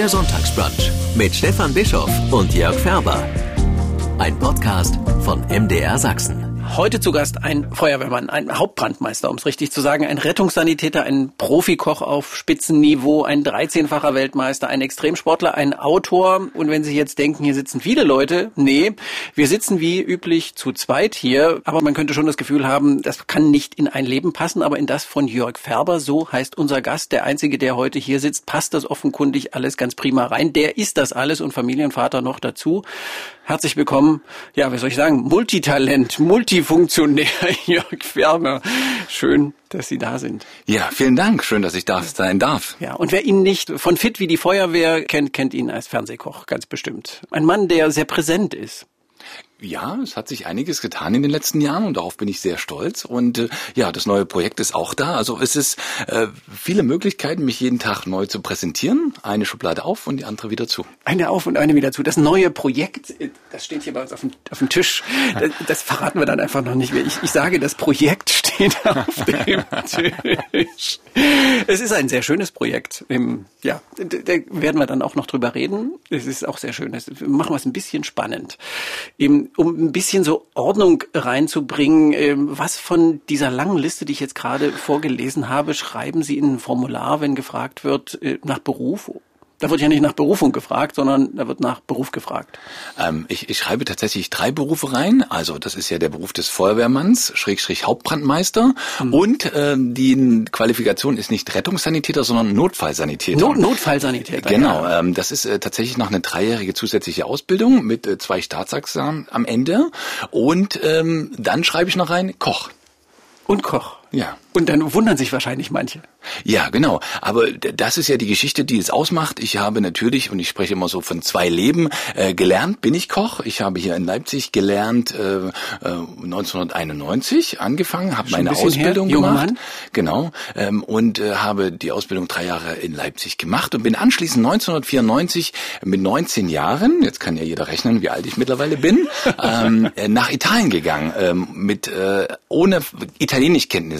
Der Sonntagsbrunch mit Stefan Bischoff und Jörg Färber. Ein Podcast von MDR Sachsen. Heute zu Gast ein Feuerwehrmann, ein Hauptbrandmeister, um es richtig zu sagen, ein Rettungssanitäter, ein Profikoch auf Spitzenniveau, ein 13-facher Weltmeister, ein Extremsportler, ein Autor. Und wenn Sie jetzt denken, hier sitzen viele Leute, nee, wir sitzen wie üblich zu zweit hier. Aber man könnte schon das Gefühl haben, das kann nicht in ein Leben passen, aber in das von Jörg Färber, so heißt unser Gast, der einzige, der heute hier sitzt, passt das offenkundig alles ganz prima rein. Der ist das alles und Familienvater noch dazu. Herzlich willkommen, ja, wie soll ich sagen, Multitalent, Multifunktionär Jörg Färber. Schön, dass Sie da sind. Ja, vielen Dank. Schön, dass ich da sein darf. Ja, und wer ihn nicht von Fit wie die Feuerwehr kennt, kennt ihn als Fernsehkoch, ganz bestimmt. Ein Mann, der sehr präsent ist. Ja, es hat sich einiges getan in den letzten Jahren und darauf bin ich sehr stolz. Und äh, ja, das neue Projekt ist auch da. Also es ist äh, viele Möglichkeiten, mich jeden Tag neu zu präsentieren. Eine Schublade auf und die andere wieder zu. Eine auf und eine wieder zu. Das neue Projekt, das steht hier bei uns auf dem, auf dem Tisch. Das, das verraten wir dann einfach noch nicht mehr. Ich, ich sage, das Projekt steht auf dem Tisch. Es ist ein sehr schönes Projekt. Ja, da werden wir dann auch noch drüber reden. Es ist auch sehr schön. Das machen wir es ein bisschen spannend um ein bisschen so Ordnung reinzubringen, ähm, was von dieser langen Liste, die ich jetzt gerade vorgelesen habe, schreiben Sie in ein Formular, wenn gefragt wird äh, nach Beruf da wird ja nicht nach Berufung gefragt, sondern da wird nach Beruf gefragt. Ähm, ich, ich schreibe tatsächlich drei Berufe rein. Also das ist ja der Beruf des Feuerwehrmanns, Schrägstrich Hauptbrandmeister. Mhm. Und äh, die Qualifikation ist nicht Rettungssanitäter, sondern Notfallsanitäter. Not Notfallsanitäter. Genau. Ja. Ähm, das ist äh, tatsächlich noch eine dreijährige zusätzliche Ausbildung mit äh, zwei Staatsexamen am Ende. Und ähm, dann schreibe ich noch rein Koch. Und Koch. Ja. Und dann wundern sich wahrscheinlich manche. Ja, genau. Aber das ist ja die Geschichte, die es ausmacht. Ich habe natürlich, und ich spreche immer so von zwei Leben, äh, gelernt bin ich Koch. Ich habe hier in Leipzig gelernt, äh, äh, 1991 angefangen, habe meine Ausbildung her, gemacht. Mann. Genau. Ähm, und äh, habe die Ausbildung drei Jahre in Leipzig gemacht und bin anschließend 1994 mit 19 Jahren, jetzt kann ja jeder rechnen, wie alt ich mittlerweile bin, ähm, äh, nach Italien gegangen, ähm, mit äh, ohne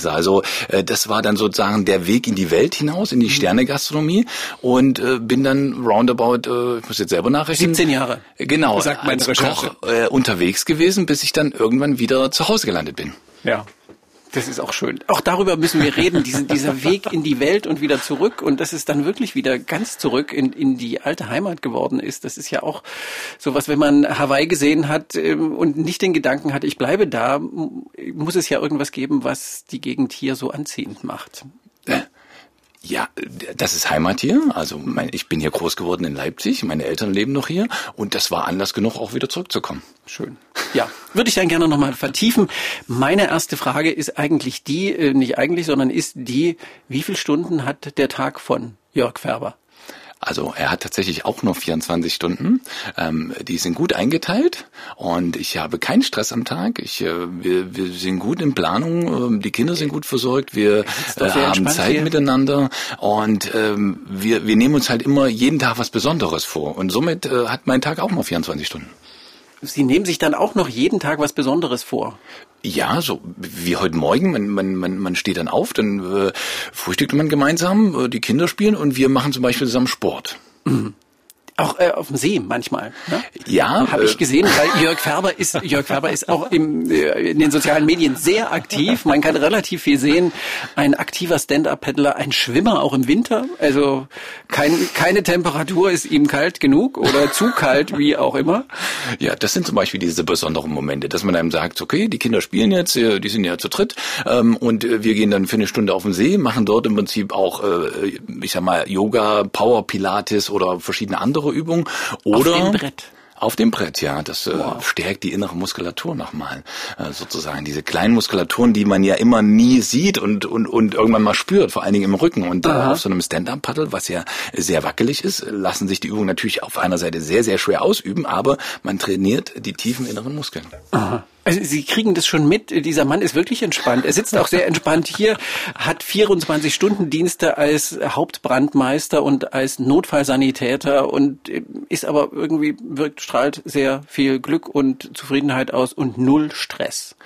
Italienischkenntnisse. Also äh, das war dann sozusagen der Weg in die Welt hinaus, in die mhm. Sternegastronomie und äh, bin dann roundabout, äh, ich muss jetzt selber nachrechnen. 17 Jahre. Genau, sagt als Koch äh, unterwegs gewesen, bis ich dann irgendwann wieder zu Hause gelandet bin. Ja. Das ist auch schön. Auch darüber müssen wir reden, diesen, dieser Weg in die Welt und wieder zurück und dass es dann wirklich wieder ganz zurück in, in die alte Heimat geworden ist. Das ist ja auch sowas, wenn man Hawaii gesehen hat ähm, und nicht den Gedanken hat, ich bleibe da, muss es ja irgendwas geben, was die Gegend hier so anziehend macht. Ja. Ja, das ist Heimat hier. Also mein, ich bin hier groß geworden in Leipzig. Meine Eltern leben noch hier und das war Anlass genug, auch wieder zurückzukommen. Schön. Ja, würde ich dann gerne nochmal vertiefen. Meine erste Frage ist eigentlich die, äh, nicht eigentlich, sondern ist die, wie viele Stunden hat der Tag von Jörg Färber? Also er hat tatsächlich auch nur 24 Stunden. Ähm, die sind gut eingeteilt und ich habe keinen Stress am Tag. Ich, äh, wir, wir sind gut in Planung, äh, die Kinder sind gut versorgt, wir äh, haben Zeit hier. miteinander und ähm, wir, wir nehmen uns halt immer jeden Tag was Besonderes vor. Und somit äh, hat mein Tag auch nur 24 Stunden. Sie nehmen sich dann auch noch jeden Tag was Besonderes vor. Ja, so wie heute Morgen, man, man, man, man steht dann auf, dann äh, frühstückt man gemeinsam, äh, die Kinder spielen und wir machen zum Beispiel zusammen Sport. Mhm. Auch äh, auf dem See manchmal. Ne? Ja. Habe ich äh, gesehen, weil Jörg Färber ist, Jörg Färber ist auch im, äh, in den sozialen Medien sehr aktiv. Man kann relativ viel sehen. Ein aktiver Stand-Up-Paddler, ein Schwimmer auch im Winter. Also kein, keine Temperatur ist ihm kalt genug oder zu kalt, wie auch immer. Ja, das sind zum Beispiel diese besonderen Momente, dass man einem sagt, okay, die Kinder spielen jetzt, äh, die sind ja zu dritt ähm, und wir gehen dann für eine Stunde auf den See, machen dort im Prinzip auch, ich sag mal, Yoga, Power Pilates oder verschiedene andere Übung. Oder auf dem Brett. Auf dem Brett, ja. Das äh, wow. stärkt die innere Muskulatur nochmal, äh, sozusagen. Diese kleinen Muskulaturen, die man ja immer nie sieht und, und, und irgendwann mal spürt, vor allen Dingen im Rücken. Und äh, auf so einem Stand-Up-Paddle, was ja sehr wackelig ist, lassen sich die Übungen natürlich auf einer Seite sehr, sehr schwer ausüben, aber man trainiert die tiefen inneren Muskeln. Aha. Also Sie kriegen das schon mit. Dieser Mann ist wirklich entspannt. Er sitzt auch sehr entspannt hier, hat 24 Stunden Dienste als Hauptbrandmeister und als Notfallsanitäter und ist aber irgendwie wirkt strahlt sehr viel Glück und Zufriedenheit aus und null Stress.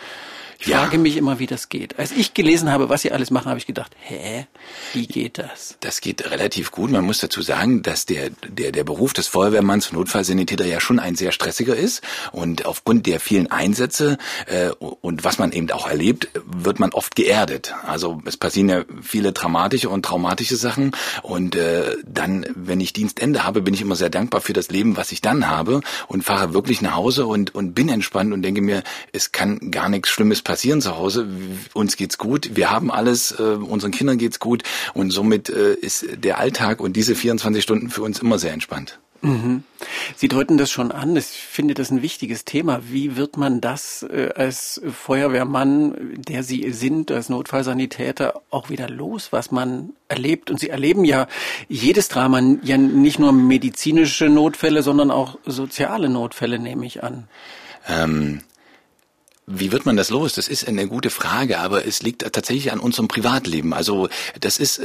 Ich ja. frage mich immer, wie das geht. Als ich gelesen habe, was sie alles machen, habe ich gedacht, hä, wie geht das? Das geht relativ gut. Man muss dazu sagen, dass der, der, der Beruf des Feuerwehrmanns Notfallsanitäter ja schon ein sehr stressiger ist. Und aufgrund der vielen Einsätze äh, und was man eben auch erlebt, wird man oft geerdet. Also es passieren ja viele dramatische und traumatische Sachen. Und äh, dann, wenn ich Dienstende habe, bin ich immer sehr dankbar für das Leben, was ich dann habe und fahre wirklich nach Hause und, und bin entspannt und denke mir, es kann gar nichts Schlimmes passieren zu Hause. Uns geht's gut, wir haben alles, äh, unseren Kindern geht's gut und somit äh, ist der Alltag und diese 24 Stunden für uns immer sehr entspannt. Mhm. Sie deuten das schon an. Ich finde das ein wichtiges Thema. Wie wird man das äh, als Feuerwehrmann, der Sie sind, als Notfallsanitäter, auch wieder los, was man erlebt? Und Sie erleben ja jedes Drama, ja nicht nur medizinische Notfälle, sondern auch soziale Notfälle, nehme ich an. Ähm, wie wird man das los? Das ist eine gute Frage, aber es liegt tatsächlich an unserem Privatleben. Also das ist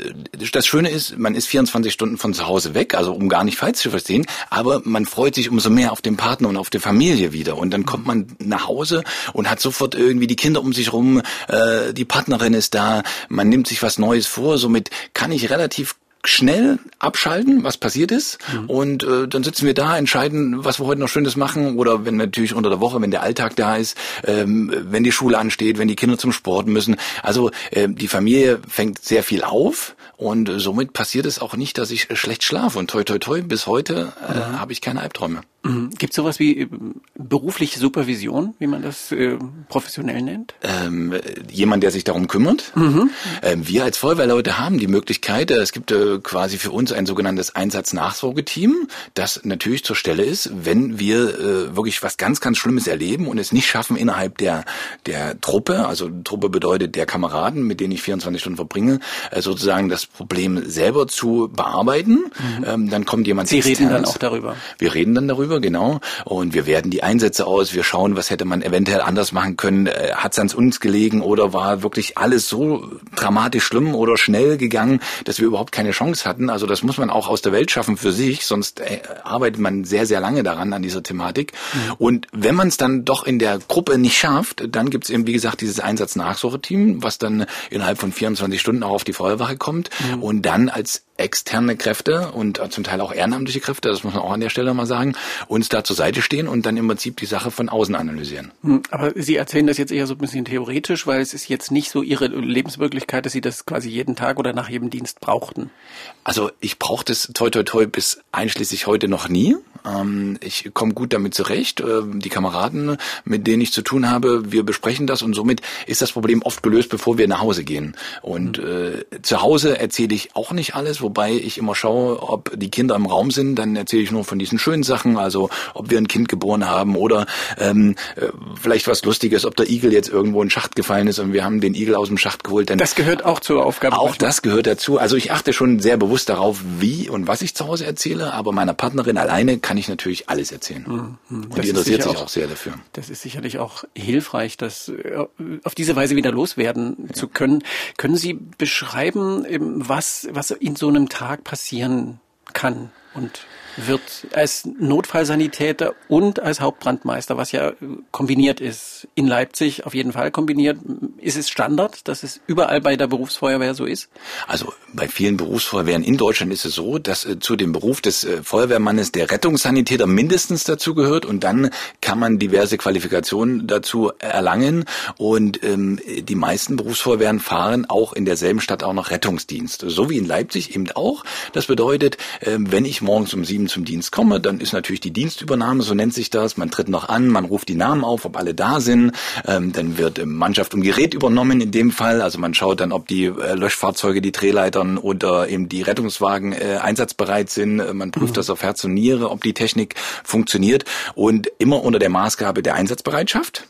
das Schöne ist, man ist 24 Stunden von zu Hause weg, also um gar nicht falsch zu verstehen, aber man freut sich umso mehr auf den Partner und auf die Familie wieder. Und dann kommt man nach Hause und hat sofort irgendwie die Kinder um sich rum, äh, die Partnerin ist da, man nimmt sich was Neues vor. Somit kann ich relativ schnell abschalten, was passiert ist. Mhm. Und äh, dann sitzen wir da, entscheiden, was wir heute noch Schönes machen. Oder wenn natürlich unter der Woche, wenn der Alltag da ist, ähm, wenn die Schule ansteht, wenn die Kinder zum Sport müssen. Also äh, die Familie fängt sehr viel auf und äh, somit passiert es auch nicht, dass ich schlecht schlafe. Und toi toi toi, bis heute äh, mhm. habe ich keine Albträume. Gibt es sowas wie äh, berufliche Supervision, wie man das äh, professionell nennt? Ähm, jemand, der sich darum kümmert. Mhm. Ähm, wir als Feuerwehrleute haben die Möglichkeit, äh, es gibt äh, quasi für uns ein sogenanntes Einsatznachsorgeteam, das natürlich zur Stelle ist, wenn wir äh, wirklich was ganz, ganz Schlimmes erleben und es nicht schaffen innerhalb der, der Truppe, also Truppe bedeutet der Kameraden, mit denen ich 24 Stunden verbringe, äh, sozusagen das Problem selber zu bearbeiten. Mhm. Ähm, dann kommt jemand Sie externes. reden dann auch darüber. Wir reden dann darüber drüber, genau. Und wir werten die Einsätze aus, wir schauen, was hätte man eventuell anders machen können. Äh, Hat es ans uns gelegen oder war wirklich alles so dramatisch schlimm oder schnell gegangen, dass wir überhaupt keine Chance hatten? Also das muss man auch aus der Welt schaffen für sich, sonst äh, arbeitet man sehr, sehr lange daran, an dieser Thematik. Mhm. Und wenn man es dann doch in der Gruppe nicht schafft, dann gibt es eben, wie gesagt, dieses Einsatznachsorgeteam, was dann innerhalb von 24 Stunden auch auf die Feuerwache kommt mhm. und dann als externe Kräfte und zum Teil auch ehrenamtliche Kräfte, das muss man auch an der Stelle mal sagen, uns da zur Seite stehen und dann im Prinzip die Sache von außen analysieren. Hm, aber Sie erzählen das jetzt eher so ein bisschen theoretisch, weil es ist jetzt nicht so Ihre Lebenswirklichkeit, dass Sie das quasi jeden Tag oder nach jedem Dienst brauchten. Also ich brauchte es toi toi toi bis einschließlich heute noch nie. Ähm, ich komme gut damit zurecht. Ähm, die Kameraden, mit denen ich zu tun habe, wir besprechen das und somit ist das Problem oft gelöst, bevor wir nach Hause gehen. Und mhm. äh, zu Hause erzähle ich auch nicht alles, wobei ich immer schaue, ob die Kinder im Raum sind. Dann erzähle ich nur von diesen schönen Sachen, also ob wir ein Kind geboren haben oder ähm, äh, vielleicht was Lustiges, ob der Igel jetzt irgendwo in den Schacht gefallen ist und wir haben den Igel aus dem Schacht geholt. Dann das gehört auch zur Aufgabe. Auch das gehört dazu. Also ich achte schon sehr bewusst darauf, wie und was ich zu Hause erzähle, aber meiner Partnerin alleine kann ich natürlich alles erzählen. Mhm. Und das die interessiert sich auch, auch, sehr dafür. Das ist sicherlich auch hilfreich, das äh, auf diese Weise wieder loswerden ja. zu können. Können Sie beschreiben, ähm, was, was in so einem Tag passieren kann und wird als Notfallsanitäter und als Hauptbrandmeister, was ja kombiniert ist, in Leipzig auf jeden Fall kombiniert. Ist es Standard, dass es überall bei der Berufsfeuerwehr so ist? Also bei vielen Berufsfeuerwehren in Deutschland ist es so, dass äh, zu dem Beruf des äh, Feuerwehrmannes der Rettungssanitäter mindestens dazu gehört und dann kann man diverse Qualifikationen dazu erlangen und ähm, die meisten Berufsfeuerwehren fahren auch in derselben Stadt auch noch Rettungsdienst, so wie in Leipzig eben auch. Das bedeutet, äh, wenn ich morgens um sieben zum Dienst komme, dann ist natürlich die Dienstübernahme, so nennt sich das. Man tritt noch an, man ruft die Namen auf, ob alle da sind. Ähm, dann wird Mannschaft und Gerät übernommen in dem Fall. Also man schaut dann, ob die äh, Löschfahrzeuge, die Drehleitern oder eben die Rettungswagen äh, einsatzbereit sind. Äh, man prüft mhm. das auf Herz und Niere, ob die Technik funktioniert und immer unter der Maßgabe der Einsatzbereitschaft.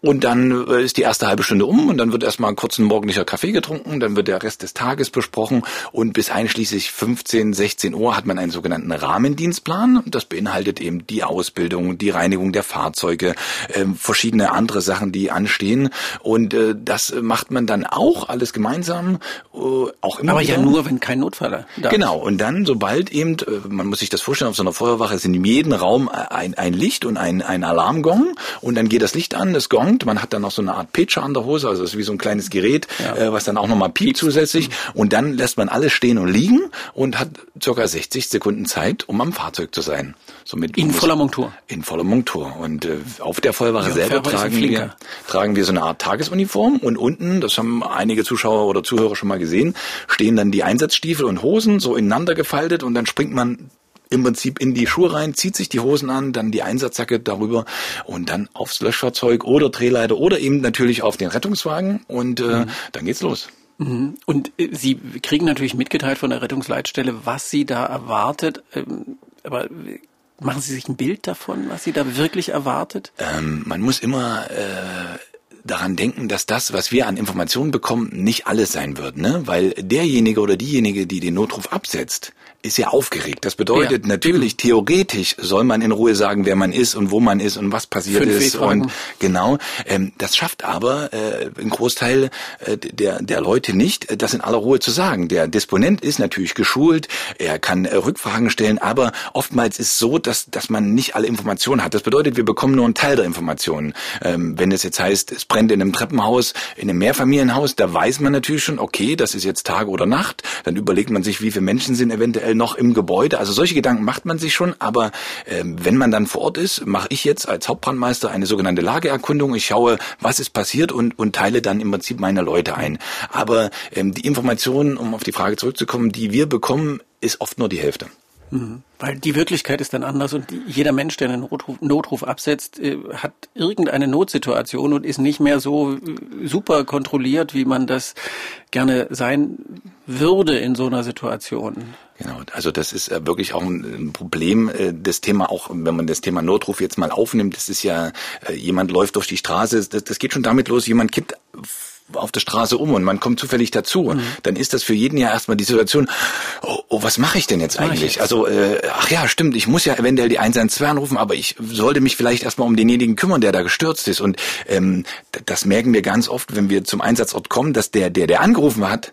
Und dann äh, ist die erste halbe Stunde um und dann wird erstmal kurz ein morgendlicher Kaffee getrunken, dann wird der Rest des Tages besprochen und bis einschließlich 15, 16 Uhr hat man ein einen sogenannten Rahmendienstplan. Das beinhaltet eben die Ausbildung, die Reinigung der Fahrzeuge, äh, verschiedene andere Sachen, die anstehen. Und äh, das macht man dann auch alles gemeinsam, äh, auch immer. Aber wieder. ja nur, wenn kein Notfall da Genau. Und dann, sobald eben, äh, man muss sich das vorstellen, auf so einer Feuerwache ist in jedem Raum ein, ein Licht und ein, ein Alarmgong. Und dann geht das Licht an, es gongt. Man hat dann noch so eine Art Pitcher an der Hose, also das ist wie so ein kleines Gerät, ja. äh, was dann auch nochmal piept zusätzlich. Und dann lässt man alles stehen und liegen und hat circa 60 Sekunden Zeit, um am Fahrzeug zu sein. Somit in voller Montur. In voller Montur. Und äh, auf der Feuerwache ja, selber tragen wir, tragen wir so eine Art Tagesuniform und unten, das haben einige Zuschauer oder Zuhörer schon mal gesehen, stehen dann die Einsatzstiefel und Hosen so ineinander gefaltet und dann springt man im Prinzip in die Schuhe rein, zieht sich die Hosen an, dann die Einsatzjacke darüber und dann aufs Löschfahrzeug oder Drehleiter oder eben natürlich auf den Rettungswagen und äh, mhm. dann geht's los. Mhm. Und äh, Sie kriegen natürlich mitgeteilt von der Rettungsleitstelle, was Sie da erwartet. Ähm, aber äh, machen Sie sich ein Bild davon, was Sie da wirklich erwartet? Ähm, man muss immer äh, daran denken, dass das, was wir an Informationen bekommen, nicht alles sein wird, ne? Weil derjenige oder diejenige, die den Notruf absetzt, ist ja aufgeregt. Das bedeutet ja. natürlich, theoretisch soll man in Ruhe sagen, wer man ist und wo man ist und was passiert Fünf ist. Und genau, ähm, das schafft aber äh, ein Großteil äh, der, der Leute nicht, das in aller Ruhe zu sagen. Der Disponent ist natürlich geschult, er kann äh, Rückfragen stellen, aber oftmals ist so, dass, dass man nicht alle Informationen hat. Das bedeutet, wir bekommen nur einen Teil der Informationen. Ähm, wenn es jetzt heißt, es brennt in einem Treppenhaus, in einem Mehrfamilienhaus, da weiß man natürlich schon, okay, das ist jetzt Tag oder Nacht. Dann überlegt man sich, wie viele Menschen sind eventuell noch im Gebäude. Also solche Gedanken macht man sich schon, aber äh, wenn man dann vor Ort ist, mache ich jetzt als Hauptbrandmeister eine sogenannte Lageerkundung. Ich schaue, was ist passiert und, und teile dann im Prinzip meine Leute ein. Aber ähm, die Informationen, um auf die Frage zurückzukommen, die wir bekommen, ist oft nur die Hälfte. Mhm. Weil die Wirklichkeit ist dann anders und jeder Mensch, der einen Notruf, Notruf absetzt, äh, hat irgendeine Notsituation und ist nicht mehr so äh, super kontrolliert, wie man das gerne sein würde in so einer Situation. Genau, also das ist äh, wirklich auch ein Problem, das Thema auch, wenn man das Thema Notruf jetzt mal aufnimmt, das ist ja, jemand läuft durch die Straße, das, das geht schon damit los, jemand kippt auf der Straße um und man kommt zufällig dazu, mhm. dann ist das für jeden ja erstmal die Situation, oh, oh was mache ich denn jetzt eigentlich? Jetzt? Also, äh, ach ja, stimmt, ich muss ja eventuell die 112 anrufen, aber ich sollte mich vielleicht erstmal um denjenigen kümmern, der da gestürzt ist. Und ähm, das merken wir ganz oft, wenn wir zum Einsatzort kommen, dass der, der, der angerufen hat,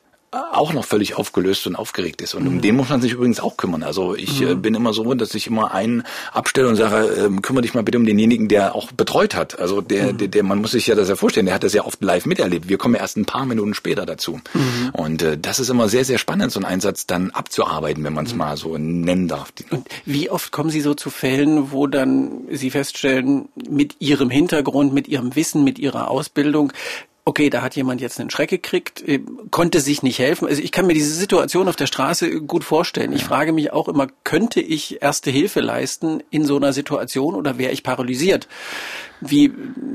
auch noch völlig aufgelöst und aufgeregt ist. Und mhm. um den muss man sich übrigens auch kümmern. Also ich mhm. äh, bin immer so, dass ich immer einen abstelle und sage, äh, kümmere dich mal bitte um denjenigen, der auch betreut hat. Also der, mhm. der, der, man muss sich ja das ja vorstellen, der hat das ja oft live miterlebt. Wir kommen ja erst ein paar Minuten später dazu. Mhm. Und äh, das ist immer sehr, sehr spannend, so einen Einsatz dann abzuarbeiten, wenn man es mhm. mal so nennen darf. Und wie oft kommen Sie so zu Fällen, wo dann Sie feststellen, mit Ihrem Hintergrund, mit Ihrem Wissen, mit Ihrer Ausbildung, okay, da hat jemand jetzt einen Schreck gekriegt, äh, konnte sich nicht helfen. Also ich kann mir diese Situation auf der Straße gut vorstellen. Ich frage mich auch immer, könnte ich erste Hilfe leisten in so einer Situation oder wäre ich paralysiert? Wie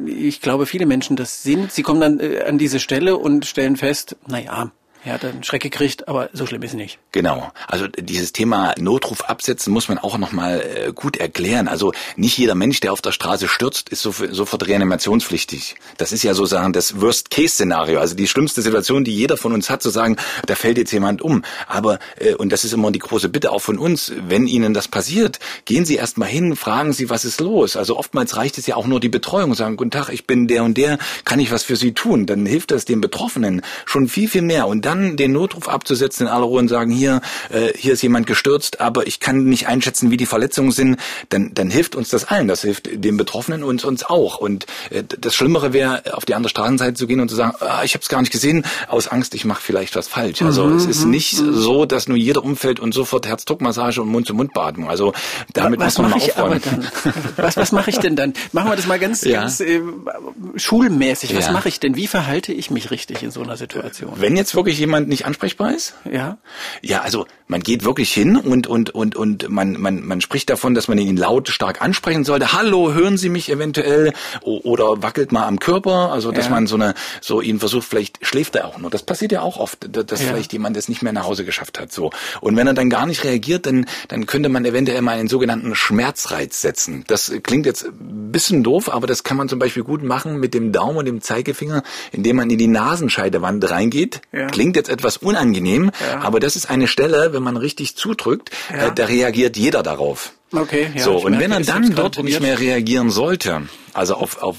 ich glaube, viele Menschen das sind. Sie kommen dann äh, an diese Stelle und stellen fest, na ja, er hat einen Schreck gekriegt, aber so schlimm ist es nicht. Genau. Also dieses Thema Notruf absetzen muss man auch nochmal äh, gut erklären. Also nicht jeder Mensch, der auf der Straße stürzt, ist sofort reanimationspflichtig. Das ist ja sozusagen das Worst-Case-Szenario. Also die schlimmste Situation, die jeder von uns hat, zu sagen, da fällt jetzt jemand um. Aber, äh, und das ist immer die große Bitte auch von uns, wenn Ihnen das passiert, gehen Sie erstmal hin, fragen Sie, was ist los. Also oftmals reicht es ja auch nur die Betreuung, sagen, guten Tag, ich bin der und der, kann ich was für Sie tun? Dann hilft das den Betroffenen schon viel, viel mehr. Und dann den Notruf abzusetzen in aller Ruhe und sagen, hier, äh, hier ist jemand gestürzt, aber ich kann nicht einschätzen, wie die Verletzungen sind, dann, dann hilft uns das allen. Das hilft den Betroffenen und uns auch. Und äh, das Schlimmere wäre, auf die andere Straßenseite zu gehen und zu sagen, ah, ich habe es gar nicht gesehen, aus Angst, ich mache vielleicht was falsch. Also mhm, es ist mhm, nicht mhm. so, dass nur jeder umfällt und sofort Herzdruckmassage und Mund-zu-Mund-Beatmung. Also damit was muss man ich aber dann? Was, was mache ich denn dann? Machen wir das mal ganz, ja. ganz äh, schulmäßig. Was ja. mache ich denn? Wie verhalte ich mich richtig in so einer Situation? Wenn jetzt wirklich jemand nicht ansprechbar ist? Ja. Ja, also man geht wirklich hin und und und und man man man spricht davon, dass man ihn laut stark ansprechen sollte. Hallo, hören Sie mich eventuell oder wackelt mal am Körper, also dass ja. man so eine so ihn versucht, vielleicht schläft er auch nur. Das passiert ja auch oft, dass ja. vielleicht jemand es nicht mehr nach Hause geschafft hat, so. Und wenn er dann gar nicht reagiert, dann dann könnte man eventuell mal einen sogenannten Schmerzreiz setzen. Das klingt jetzt ein bisschen doof, aber das kann man zum Beispiel gut machen mit dem Daumen und dem Zeigefinger, indem man in die Nasenscheidewand reingeht. Ja. Klingt klingt jetzt etwas unangenehm, ja. aber das ist eine Stelle, wenn man richtig zudrückt, ja. äh, da reagiert jeder darauf. Okay, ja, so, und merke, wenn er dann dort nicht mehr reagieren sollte, also auf, auf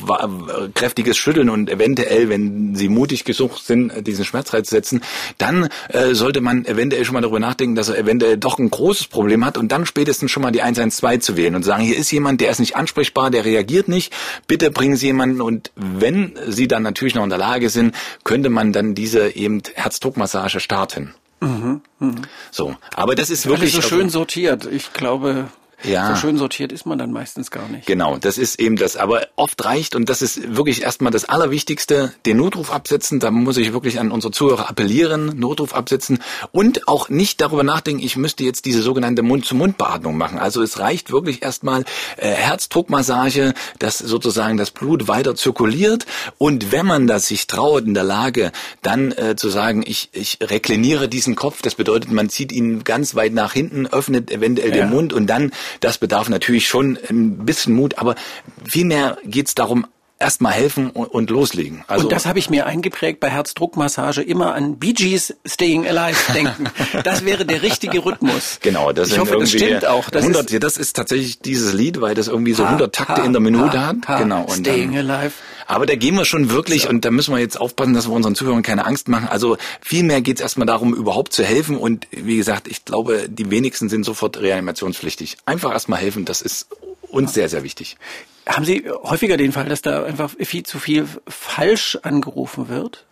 kräftiges Schütteln und eventuell, wenn sie mutig gesucht sind, diesen Schmerzreiz setzen, dann äh, sollte man eventuell schon mal darüber nachdenken, dass er eventuell doch ein großes Problem hat und dann spätestens schon mal die 112 zu wählen und sagen, hier ist jemand, der ist nicht ansprechbar, der reagiert nicht, bitte bringen Sie jemanden und wenn Sie dann natürlich noch in der Lage sind, könnte man dann diese eben Herzdruckmassage starten. Mhm, mh. So, aber das ist wirklich Alles so schön sortiert. Ich glaube, ja. So schön sortiert ist man dann meistens gar nicht. Genau, das ist eben das. Aber oft reicht, und das ist wirklich erstmal das Allerwichtigste, den Notruf absetzen. Da muss ich wirklich an unsere Zuhörer appellieren, Notruf absetzen und auch nicht darüber nachdenken, ich müsste jetzt diese sogenannte Mund-zu-Mund-Beatmung machen. Also es reicht wirklich erstmal äh, Herzdruckmassage, dass sozusagen das Blut weiter zirkuliert. Und wenn man das sich traut, in der Lage, dann äh, zu sagen, ich, ich rekliniere diesen Kopf, das bedeutet, man zieht ihn ganz weit nach hinten, öffnet eventuell ja. den Mund und dann das bedarf natürlich schon ein bisschen Mut, aber vielmehr geht es darum, erstmal helfen und, und loslegen. Also und das habe ich mir eingeprägt bei Herzdruckmassage immer an Bee Gees Staying Alive denken. das wäre der richtige Rhythmus. Genau, das ich hoffe, das stimmt auch. Das 100, ist, das ist tatsächlich dieses Lied, weil das irgendwie so 100 Takte in der Minute ha, hat. Ha, genau. Und Staying dann, Alive. Aber da gehen wir schon wirklich, so. und da müssen wir jetzt aufpassen, dass wir unseren Zuhörern keine Angst machen. Also vielmehr geht es erstmal darum, überhaupt zu helfen. Und wie gesagt, ich glaube, die wenigsten sind sofort reanimationspflichtig. Einfach erstmal helfen, das ist uns sehr, sehr wichtig. Haben Sie häufiger den Fall, dass da einfach viel zu viel falsch angerufen wird?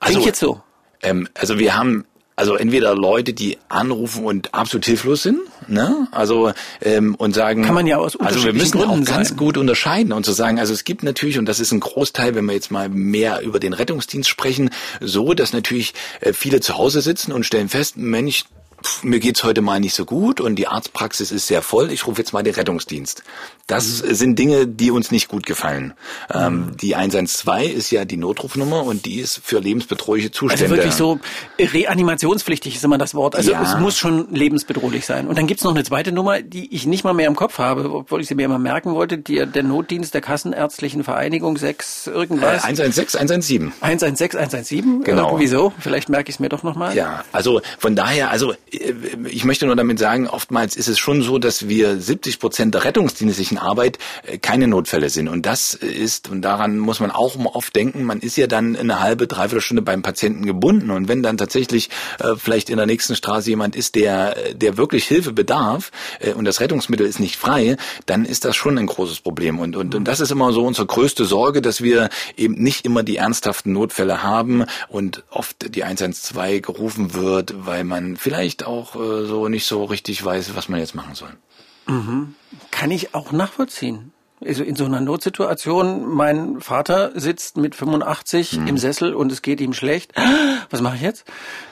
Also, Klingt jetzt so. Ähm, also wir haben also entweder Leute, die anrufen und absolut hilflos sind, ne? Also ähm, und sagen, kann man ja aus Also wir müssen Gründen auch ganz sein. gut unterscheiden und zu sagen, also es gibt natürlich und das ist ein Großteil, wenn wir jetzt mal mehr über den Rettungsdienst sprechen, so, dass natürlich äh, viele zu Hause sitzen und stellen fest, Mensch, mir geht's heute mal nicht so gut und die Arztpraxis ist sehr voll, ich rufe jetzt mal den Rettungsdienst. Das sind Dinge, die uns nicht gut gefallen. Ähm, mhm. die 112 ist ja die Notrufnummer und die ist für lebensbedrohliche Zustände. Also wirklich so reanimationspflichtig ist immer das Wort. Also ja. es muss schon lebensbedrohlich sein. Und dann gibt's noch eine zweite Nummer, die ich nicht mal mehr im Kopf habe, obwohl ich sie mir immer merken wollte, die, der Notdienst der Kassenärztlichen Vereinigung 6 irgendwas. Äh, 116, 117. 116, 117, genau. Irgendwie so. Vielleicht merke ich es mir doch nochmal. Ja, also von daher, also ich möchte nur damit sagen, oftmals ist es schon so, dass wir 70 Prozent der rettungsdienstlichen Arbeit äh, keine Notfälle sind. Und das ist, und daran muss man auch oft denken, man ist ja dann eine halbe, dreiviertel Stunde beim Patienten gebunden. Und wenn dann tatsächlich äh, vielleicht in der nächsten Straße jemand ist, der, der wirklich Hilfe bedarf äh, und das Rettungsmittel ist nicht frei, dann ist das schon ein großes Problem. Und, und, und das ist immer so unsere größte Sorge, dass wir eben nicht immer die ernsthaften Notfälle haben und oft die 112 gerufen wird, weil man vielleicht auch äh, so nicht so richtig weiß, was man jetzt machen soll. Mhm. Kann ich auch nachvollziehen. Also in so einer Notsituation, mein Vater sitzt mit 85 mhm. im Sessel und es geht ihm schlecht. Was mache ich jetzt?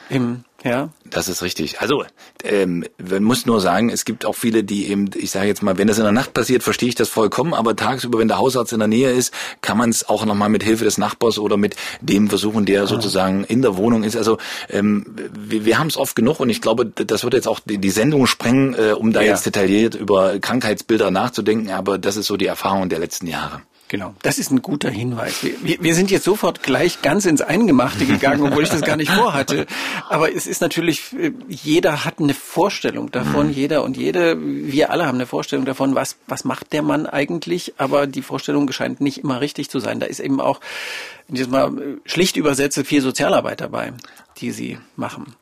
Im ja. Das ist richtig. Also ähm, man muss nur sagen, es gibt auch viele, die eben, ich sage jetzt mal, wenn das in der Nacht passiert, verstehe ich das vollkommen, aber tagsüber, wenn der Hausarzt in der Nähe ist, kann man es auch nochmal mit Hilfe des Nachbars oder mit dem versuchen, der ah. sozusagen in der Wohnung ist. Also ähm, wir, wir haben es oft genug und ich glaube, das wird jetzt auch die, die Sendung sprengen, äh, um da ja. jetzt detailliert über Krankheitsbilder nachzudenken, aber das ist so die Erfahrung der letzten Jahre. Genau, das ist ein guter Hinweis. Wir, wir sind jetzt sofort gleich ganz ins Eingemachte gegangen, obwohl ich das gar nicht vorhatte. Aber es ist natürlich, jeder hat eine Vorstellung davon, mhm. jeder und jede, wir alle haben eine Vorstellung davon, was, was macht der Mann eigentlich, aber die Vorstellung scheint nicht immer richtig zu sein. Da ist eben auch, wenn ich das mal schlicht übersetze, viel Sozialarbeit dabei, die sie machen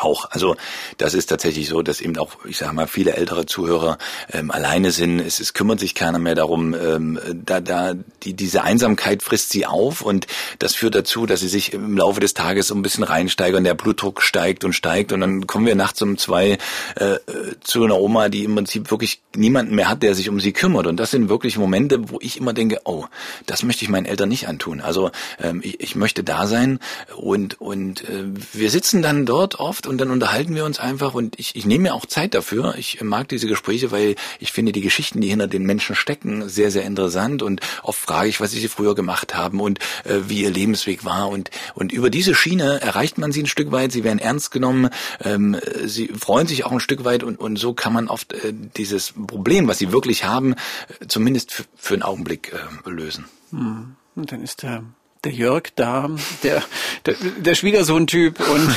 auch. Also das ist tatsächlich so, dass eben auch, ich sage mal, viele ältere Zuhörer ähm, alleine sind. Es, es kümmert sich keiner mehr darum. Ähm, da, da die, diese Einsamkeit frisst sie auf und das führt dazu, dass sie sich im Laufe des Tages so ein bisschen reinsteigern. Der Blutdruck steigt und steigt und dann kommen wir nachts um zwei äh, zu einer Oma, die im Prinzip wirklich niemanden mehr hat, der sich um sie kümmert. Und das sind wirklich Momente, wo ich immer denke, oh, das möchte ich meinen Eltern nicht antun. Also ähm, ich, ich möchte da sein und und äh, wir sitzen dann dort oft und dann unterhalten wir uns einfach und ich, ich nehme mir auch Zeit dafür. Ich mag diese Gespräche, weil ich finde die Geschichten, die hinter den Menschen stecken, sehr, sehr interessant und oft frage ich, was sie früher gemacht haben und äh, wie ihr Lebensweg war und, und über diese Schiene erreicht man sie ein Stück weit, sie werden ernst genommen, ähm, sie freuen sich auch ein Stück weit und, und so kann man oft äh, dieses Problem, was sie wirklich haben, zumindest für, für einen Augenblick äh, lösen. Hm. Und dann ist der der Jörg da, der, der, der Schwiegersohn-Typ und,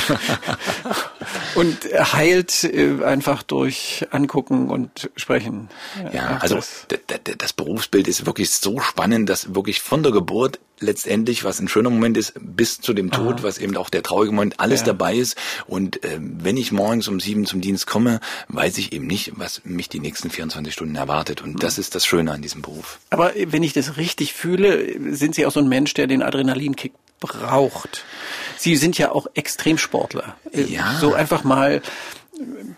und heilt äh, einfach durch Angucken und Sprechen. Ja, also das, das Berufsbild ist wirklich so spannend, dass wirklich von der Geburt letztendlich, was ein schöner Moment ist, bis zu dem Tod, Aha. was eben auch der traurige Moment, alles ja. dabei ist. Und äh, wenn ich morgens um sieben zum Dienst komme, weiß ich eben nicht, was mich die nächsten 24 Stunden erwartet. Und mhm. das ist das Schöne an diesem Beruf. Aber wenn ich das richtig fühle, sind Sie auch so ein Mensch, der den Adrenalinkick braucht. Sie sind ja auch Extremsportler. Äh, ja. So einfach mal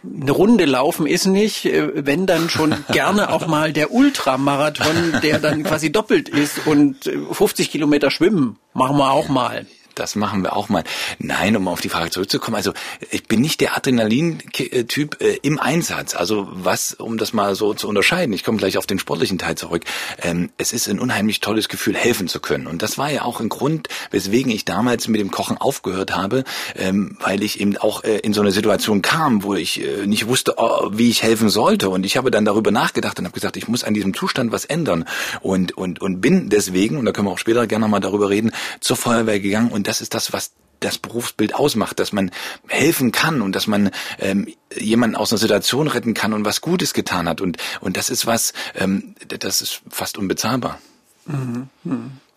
eine Runde laufen ist nicht, äh, wenn dann schon gerne auch mal der Ultramarathon, der dann quasi doppelt ist und 50 äh, Kilometer schwimmen, machen wir auch mal das machen wir auch mal. Nein, um auf die Frage zurückzukommen. Also ich bin nicht der Adrenalin-Typ äh, im Einsatz. Also was, um das mal so zu unterscheiden, ich komme gleich auf den sportlichen Teil zurück. Ähm, es ist ein unheimlich tolles Gefühl, helfen zu können. Und das war ja auch ein Grund, weswegen ich damals mit dem Kochen aufgehört habe, ähm, weil ich eben auch äh, in so eine Situation kam, wo ich äh, nicht wusste, oh, wie ich helfen sollte. Und ich habe dann darüber nachgedacht und habe gesagt, ich muss an diesem Zustand was ändern. Und, und, und bin deswegen, und da können wir auch später gerne nochmal darüber reden, zur Feuerwehr gegangen und das ist das, was das Berufsbild ausmacht, dass man helfen kann und dass man ähm, jemanden aus einer Situation retten kann und was Gutes getan hat. Und, und das ist was, ähm, das ist fast unbezahlbar. Mhm.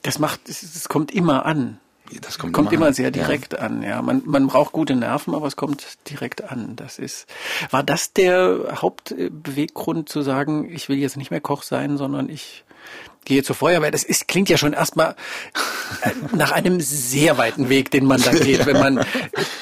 Das macht, es kommt immer an. Das kommt, kommt immer, immer sehr direkt ja. an. Ja, man, man braucht gute Nerven, aber es kommt direkt an. Das ist. War das der Hauptbeweggrund zu sagen, ich will jetzt nicht mehr Koch sein, sondern ich gehe zur Feuerwehr. Das ist, klingt ja schon erstmal äh, nach einem sehr weiten Weg, den man da geht, wenn man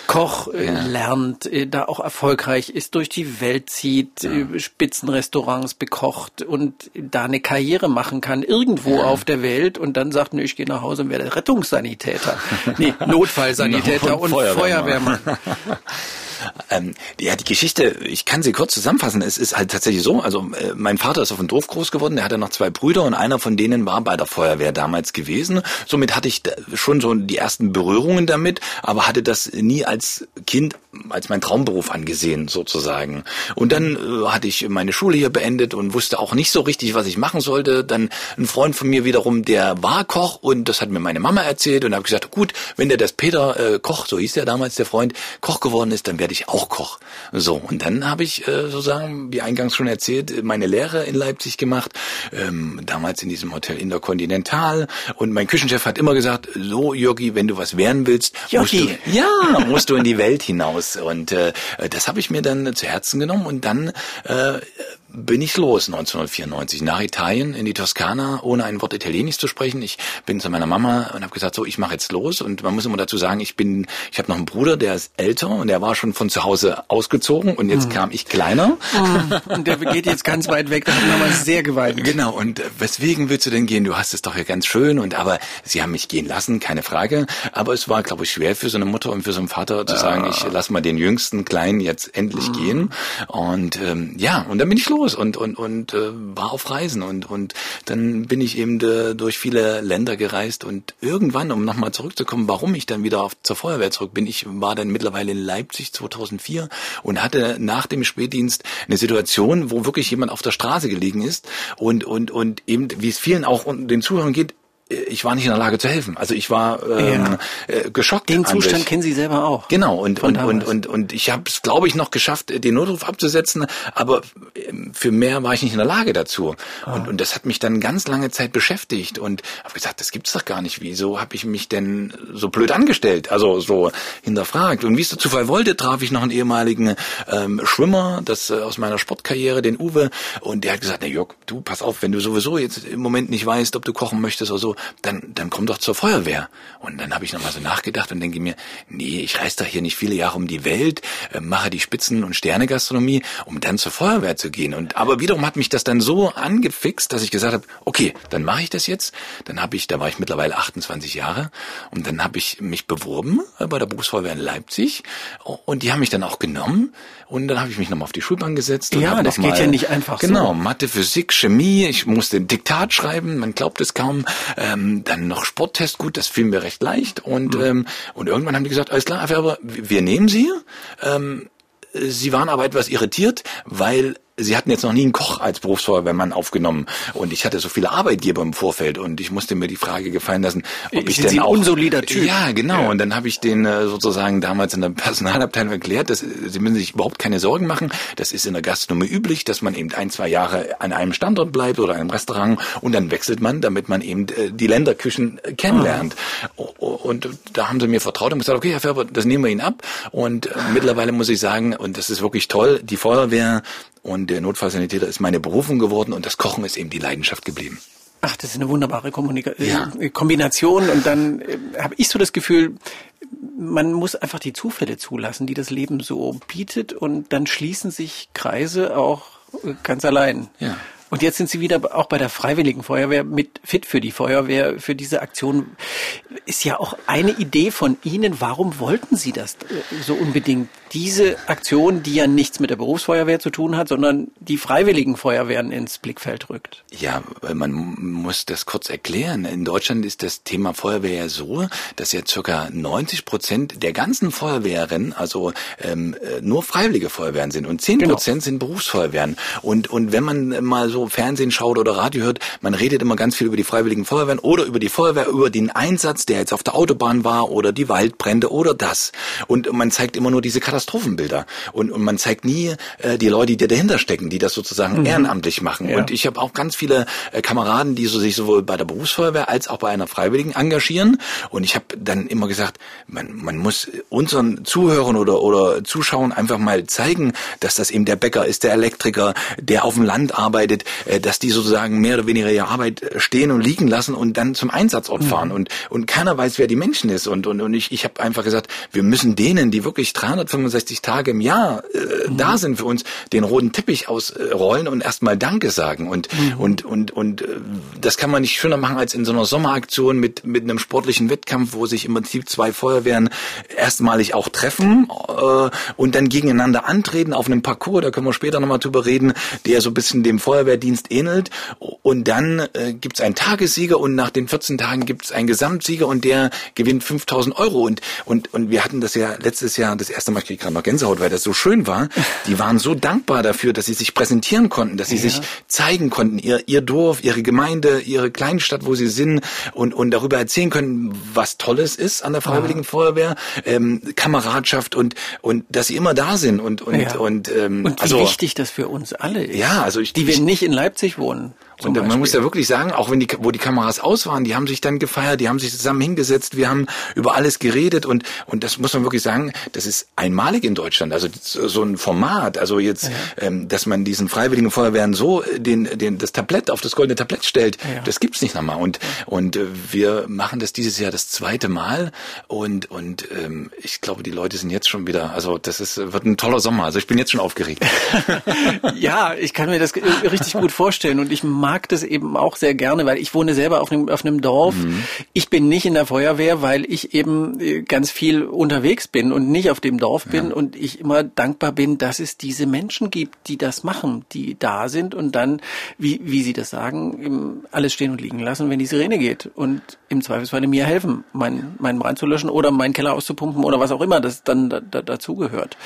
Koch äh, ja. lernt, äh, da auch erfolgreich ist, durch die Welt zieht, ja. Spitzenrestaurants bekocht und da eine Karriere machen kann, irgendwo ja. auf der Welt und dann sagt, nee, ich gehe nach Hause und werde Rettungssanitäter. Nee, Notfallsanitäter und, und Feuerwehrmann. Feuerwehrmann. Ähm, ja, die Geschichte, ich kann sie kurz zusammenfassen. Es ist halt tatsächlich so, also äh, mein Vater ist auf dem Dorf groß geworden, er hatte noch zwei Brüder und einer von denen war bei der Feuerwehr damals gewesen. Somit hatte ich schon so die ersten Berührungen damit, aber hatte das nie als Kind als mein Traumberuf angesehen sozusagen. Und dann äh, hatte ich meine Schule hier beendet und wusste auch nicht so richtig, was ich machen sollte. Dann ein Freund von mir wiederum, der war Koch und das hat mir meine Mama erzählt und habe gesagt, gut, wenn der das Peter äh, Koch, so hieß der damals der Freund, Koch geworden ist, dann werde ich auch Koch. So und dann habe ich äh, sozusagen, wie eingangs schon erzählt, meine Lehre in Leipzig gemacht, ähm, damals in diesem Hotel Intercontinental und mein Küchenchef hat immer gesagt, so Jörgi, wenn du was werden willst, musst du, ja, musst du in die Welt hinaus aus. Und äh, das habe ich mir dann zu Herzen genommen und dann äh, bin ich los 1994 nach Italien in die Toskana, ohne ein Wort Italienisch zu sprechen. Ich bin zu meiner Mama und habe gesagt, so ich mache jetzt los. Und man muss immer dazu sagen, ich bin, ich habe noch einen Bruder, der ist älter und der war schon von zu Hause ausgezogen und jetzt mhm. kam ich kleiner. Mhm. Und der geht jetzt ganz weit weg. Da hat Mama sehr geweint. Genau. Und weswegen willst du denn gehen? Du hast es doch ja ganz schön. Und aber sie haben mich gehen lassen, keine Frage. Aber es war, glaube ich, schwer für so eine Mutter und für so einen Vater zu sagen, ich lass mal den jüngsten Kleinen jetzt endlich mhm. gehen. Und ähm, ja, und dann bin ich los los und und und äh, war auf Reisen und und dann bin ich eben äh, durch viele Länder gereist und irgendwann, um nochmal zurückzukommen, warum ich dann wieder auf, zur Feuerwehr zurück bin, ich war dann mittlerweile in Leipzig 2004 und hatte nach dem Spätdienst eine Situation, wo wirklich jemand auf der Straße gelegen ist und und und eben wie es vielen auch den Zuhörern geht, ich war nicht in der Lage zu helfen. Also ich war ähm, ja. äh, geschockt. Den Zustand sich. kennen Sie selber auch. Genau und und, und und und ich habe es, glaube ich, noch geschafft, den Notruf abzusetzen, aber ähm, für mehr war ich nicht in der Lage dazu. Ah. Und und das hat mich dann ganz lange Zeit beschäftigt und habe gesagt, das gibt's doch gar nicht. Wieso habe ich mich denn so blöd angestellt? Also so hinterfragt. Und wie es der Zufall wollte, traf ich noch einen ehemaligen ähm, Schwimmer, das äh, aus meiner Sportkarriere, den Uwe, und der hat gesagt, na Jörg, du pass auf, wenn du sowieso jetzt im Moment nicht weißt, ob du kochen möchtest oder so, dann, dann komm doch zur Feuerwehr. Und dann habe ich nochmal so nachgedacht und denke mir, nee, ich reise doch hier nicht viele Jahre um die Welt, äh, mache die Spitzen- und Sternegastronomie, um dann zur Feuerwehr zu gehen. Und aber wiederum hat mich das dann so angefixt, dass ich gesagt habe, okay, dann mache ich das jetzt. Dann habe ich, da war ich mittlerweile 28 Jahre und dann habe ich mich beworben äh, bei der Berufsfeuerwehr in Leipzig und die haben mich dann auch genommen und dann habe ich mich nochmal auf die Schulbank gesetzt. Ja, das geht mal, ja nicht einfach genau, so. Genau, Mathe, Physik, Chemie, ich musste Diktat schreiben, man glaubt es kaum. Ähm, dann noch Sporttest, gut, das fiel mir recht leicht. Und, mhm. ähm, und irgendwann haben die gesagt, alles klar, aber wir nehmen Sie. Ähm, Sie waren aber etwas irritiert, weil sie hatten jetzt noch nie einen Koch als Berufsfeuerwehrmann aufgenommen und ich hatte so viele Arbeitgeber im Vorfeld und ich musste mir die Frage gefallen lassen, ob ich Sind Sie denn ein auch unsolider Typ? Ja, genau. Ja. Und dann habe ich den äh, sozusagen damals in der Personalabteilung erklärt, dass äh, sie müssen sich überhaupt keine Sorgen machen. Das ist in der Gastronomie üblich, dass man eben ein, zwei Jahre an einem Standort bleibt oder einem Restaurant und dann wechselt man, damit man eben äh, die Länderküchen äh, kennenlernt. O- Und da haben sie mir vertraut und gesagt, okay, Herr Färber, das nehmen wir Ihnen ab. Und äh, mittlerweile muss ich sagen, und das ist wirklich toll, die Feuerwehr und der Notfallsanitäter ist meine Berufung geworden und das Kochen ist eben die Leidenschaft geblieben. Ach, das ist eine wunderbare Kommunika Ja. äh, Kombination. Und dann äh, habe ich so das Gefühl, man muss einfach die Zufälle zulassen, die das Leben so bietet. Und dann schließen sich Kreise auch äh, ganz allein. Ja. Und jetzt sind Sie wieder auch bei der Freiwilligen Feuerwehr mit Fit für die Feuerwehr, für diese Aktion. Ist ja auch eine Idee von Ihnen. Warum wollten Sie das so unbedingt? Diese Aktion, die ja nichts mit der Berufsfeuerwehr zu tun hat, sondern die Freiwilligen Feuerwehren ins Blickfeld rückt. Ja, man muss das kurz erklären. In Deutschland ist das Thema Feuerwehr ja so, dass ja circa 90 Prozent der ganzen Feuerwehren, also ähm, äh, nur freiwillige Feuerwehren sind und 10 Prozent sind Berufsfeuerwehren. Und, und wenn man mal so Fernsehen schaut oder Radio hört, man redet immer ganz viel über die freiwilligen Feuerwehren oder über die Feuerwehr, über den Einsatz, der jetzt auf der Autobahn war oder die Waldbrände oder das. Und man zeigt immer nur diese Katastrophenbilder. Und, und man zeigt nie äh, die Leute, die dahinter stecken, die das sozusagen ehrenamtlich machen. Ja. Und ich habe auch ganz viele äh, Kameraden, die so sich sowohl bei der Berufsfeuerwehr als auch bei einer Freiwilligen engagieren. Und ich habe dann immer gesagt, man, man muss unseren Zuhörern oder, oder Zuschauern einfach mal zeigen, dass das eben der Bäcker ist, der Elektriker, der auf dem Land arbeitet, dass die sozusagen mehr oder weniger ihre Arbeit äh, stehen und liegen lassen und dann zum Einsatzort fahren. Und, und keiner weiß, wer die Menschen ist. Und, und, und ich, ich habe einfach gesagt, wir müssen denen, die wirklich 365 Tage im Jahr äh, da sind für uns, den roten Teppich ausrollen und erstmal Danke sagen. Und, und, und, und äh, das kann man nicht schöner machen als in so einer Sommeraktion mit, mit einem sportlichen Wettkampf, wo sich im Prinzip zwei Feuerwehren erstmalig auch treffen äh, und dann gegeneinander antreten auf einem Parcours, da können wir später nochmal drüber reden, der so ein bisschen dem Feuerwehrdienst ähnelt. Und dann äh, gibt es einen Tagessieger und nach den 14 Tagen gibt es einen Gesamtsieger und der gewinnt 5000 Euro. Und, und, und wir hatten das ja letztes Jahr, das erste Mal, ich kriege gerade noch Gänsehaut, weil das so schön war. Die waren so dankbar dafür, dass sie sich präsentieren konnten, dass sie sich zeigen konnten, ihr, ihr Dorf, ihre Gemeinde, ihre Kleinstadt, wo sie sind und, und darüber erzählen können, was Tolles ist an der Freiwilligen Feuerwehr, ähm, Kameradschaft und, und dass sie immer da sind und, und, Ja. und, ähm, Und wie also, wichtig das für uns alle ist. Ja, also ich- die wir ich- nicht in Leipzig wohnen. Und man Beispiel. muss ja wirklich sagen, auch wenn die, wo die Kameras aus waren, die haben sich dann gefeiert, die haben sich zusammen hingesetzt, wir haben über alles geredet und, und das muss man wirklich sagen, das ist einmalig in Deutschland. Also so ein Format, also jetzt, ähm, dass man diesen freiwilligen Feuerwehren so äh, den, den, das Tablett auf das goldene Tablett stellt, Ja. das gibt's nicht nochmal. Und, und äh, wir machen das dieses Jahr das zweite Mal und, und ähm, ich glaube, die Leute sind jetzt schon wieder, also das ist, wird ein toller Sommer. Also ich bin jetzt schon aufgeregt. ja, ich kann mir das äh, richtig gut vorstellen und ich mag das eben auch sehr gerne, weil ich wohne selber auf einem, auf einem Dorf. Ich bin nicht in der Feuerwehr, weil ich eben äh, ganz viel unterwegs bin und nicht auf dem Dorf bin und ich immer dankbar bin, dass es diese Menschen gibt, die das machen, die da sind und dann, wie, wie Sie das sagen, eben alles stehen und liegen lassen, wenn die Sirene geht und im Zweifelsfall mir helfen, meinen meinen Brand zu löschen oder meinen Keller auszupumpen oder was auch immer das dann da, da, dazugehört.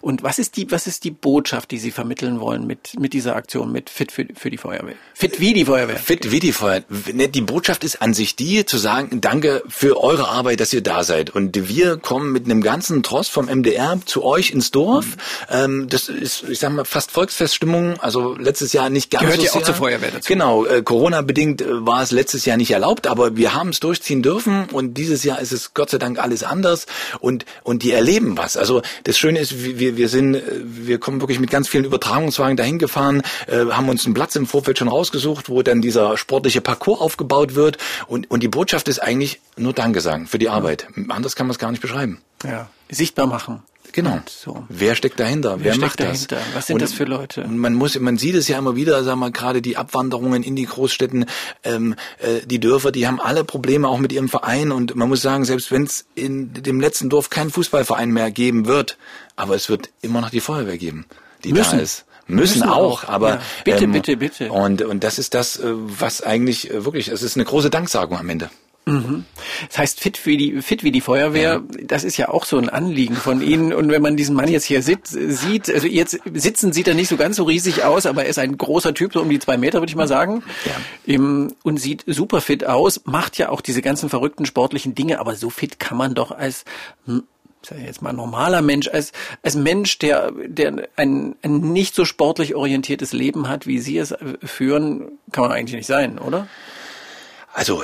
Und was ist die, was ist die Botschaft, die Sie vermitteln wollen mit, mit dieser Aktion, mit Fit für, für die Feuerwehr? Fit wie die Feuerwehr. Fit wie die Feuerwehr. Ne, Die Botschaft ist an sich die, zu sagen, danke für eure Arbeit, dass ihr da seid. Und wir kommen mit einem ganzen Tross vom MDR zu euch ins Dorf. Ähm, das ist, ich sag mal, fast Volksfeststimmung. Also letztes Jahr nicht ganz Gehört so ja auch zur Feuerwehr dazu. Genau, äh, Corona-bedingt äh, war es letztes Jahr nicht erlaubt, aber wir haben es durchziehen dürfen und dieses Jahr ist es Gott sei Dank alles anders und, und die erleben was. Also das Schöne ist, wir- wir, sind, äh, wir kommen wirklich mit ganz vielen Übertragungswagen dahin gefahren, haben uns einen Platz im Vorfeld schon rausgesucht, wo dann dieser sportliche Parcours aufgebaut wird und, und die Botschaft ist eigentlich nur Danke sagen für die Arbeit. Anders kann man es gar nicht beschreiben. Ja. Sichtbar machen. Genau. Und so. Wer steckt dahinter? Wer, steckt macht das? dahinter? Was sind das für Leute? Und man muss, man sieht es ja immer wieder, sagen wir gerade die Abwanderungen in die Großstädten, ähm, äh, die Dörfer, die haben alle Probleme auch mit ihrem Verein und man muss sagen, selbst wenn es in dem letzten Dorf keinen Fußballverein mehr geben wird, aber es wird immer noch die Feuerwehr geben, die Müssen. da ist. Müssen, Müssen auch, auch, aber ja. Bitte, bitte, bitte. Und und das ist das, äh, was eigentlich äh, wirklich, es ist eine große Danksagung am Ende. Mhm. Das heißt, fit wie die, fit wie die Feuerwehr, ja. das ist ja auch so ein Anliegen von Ihnen. Und wenn man diesen Mann jetzt hier sit, sieht, also jetzt sitzen sieht er nicht so ganz so riesig aus, aber er ist ein großer Typ, so um die zwei Meter, würde ich mal sagen. Ja. Und sieht super fit aus, macht ja auch diese ganzen verrückten sportlichen Dinge, aber so fit kann man doch als sag ich jetzt mal normaler Mensch, als, als Mensch, der, der ein, ein nicht so sportlich orientiertes Leben hat, wie Sie es führen, kann man eigentlich nicht sein, oder? Also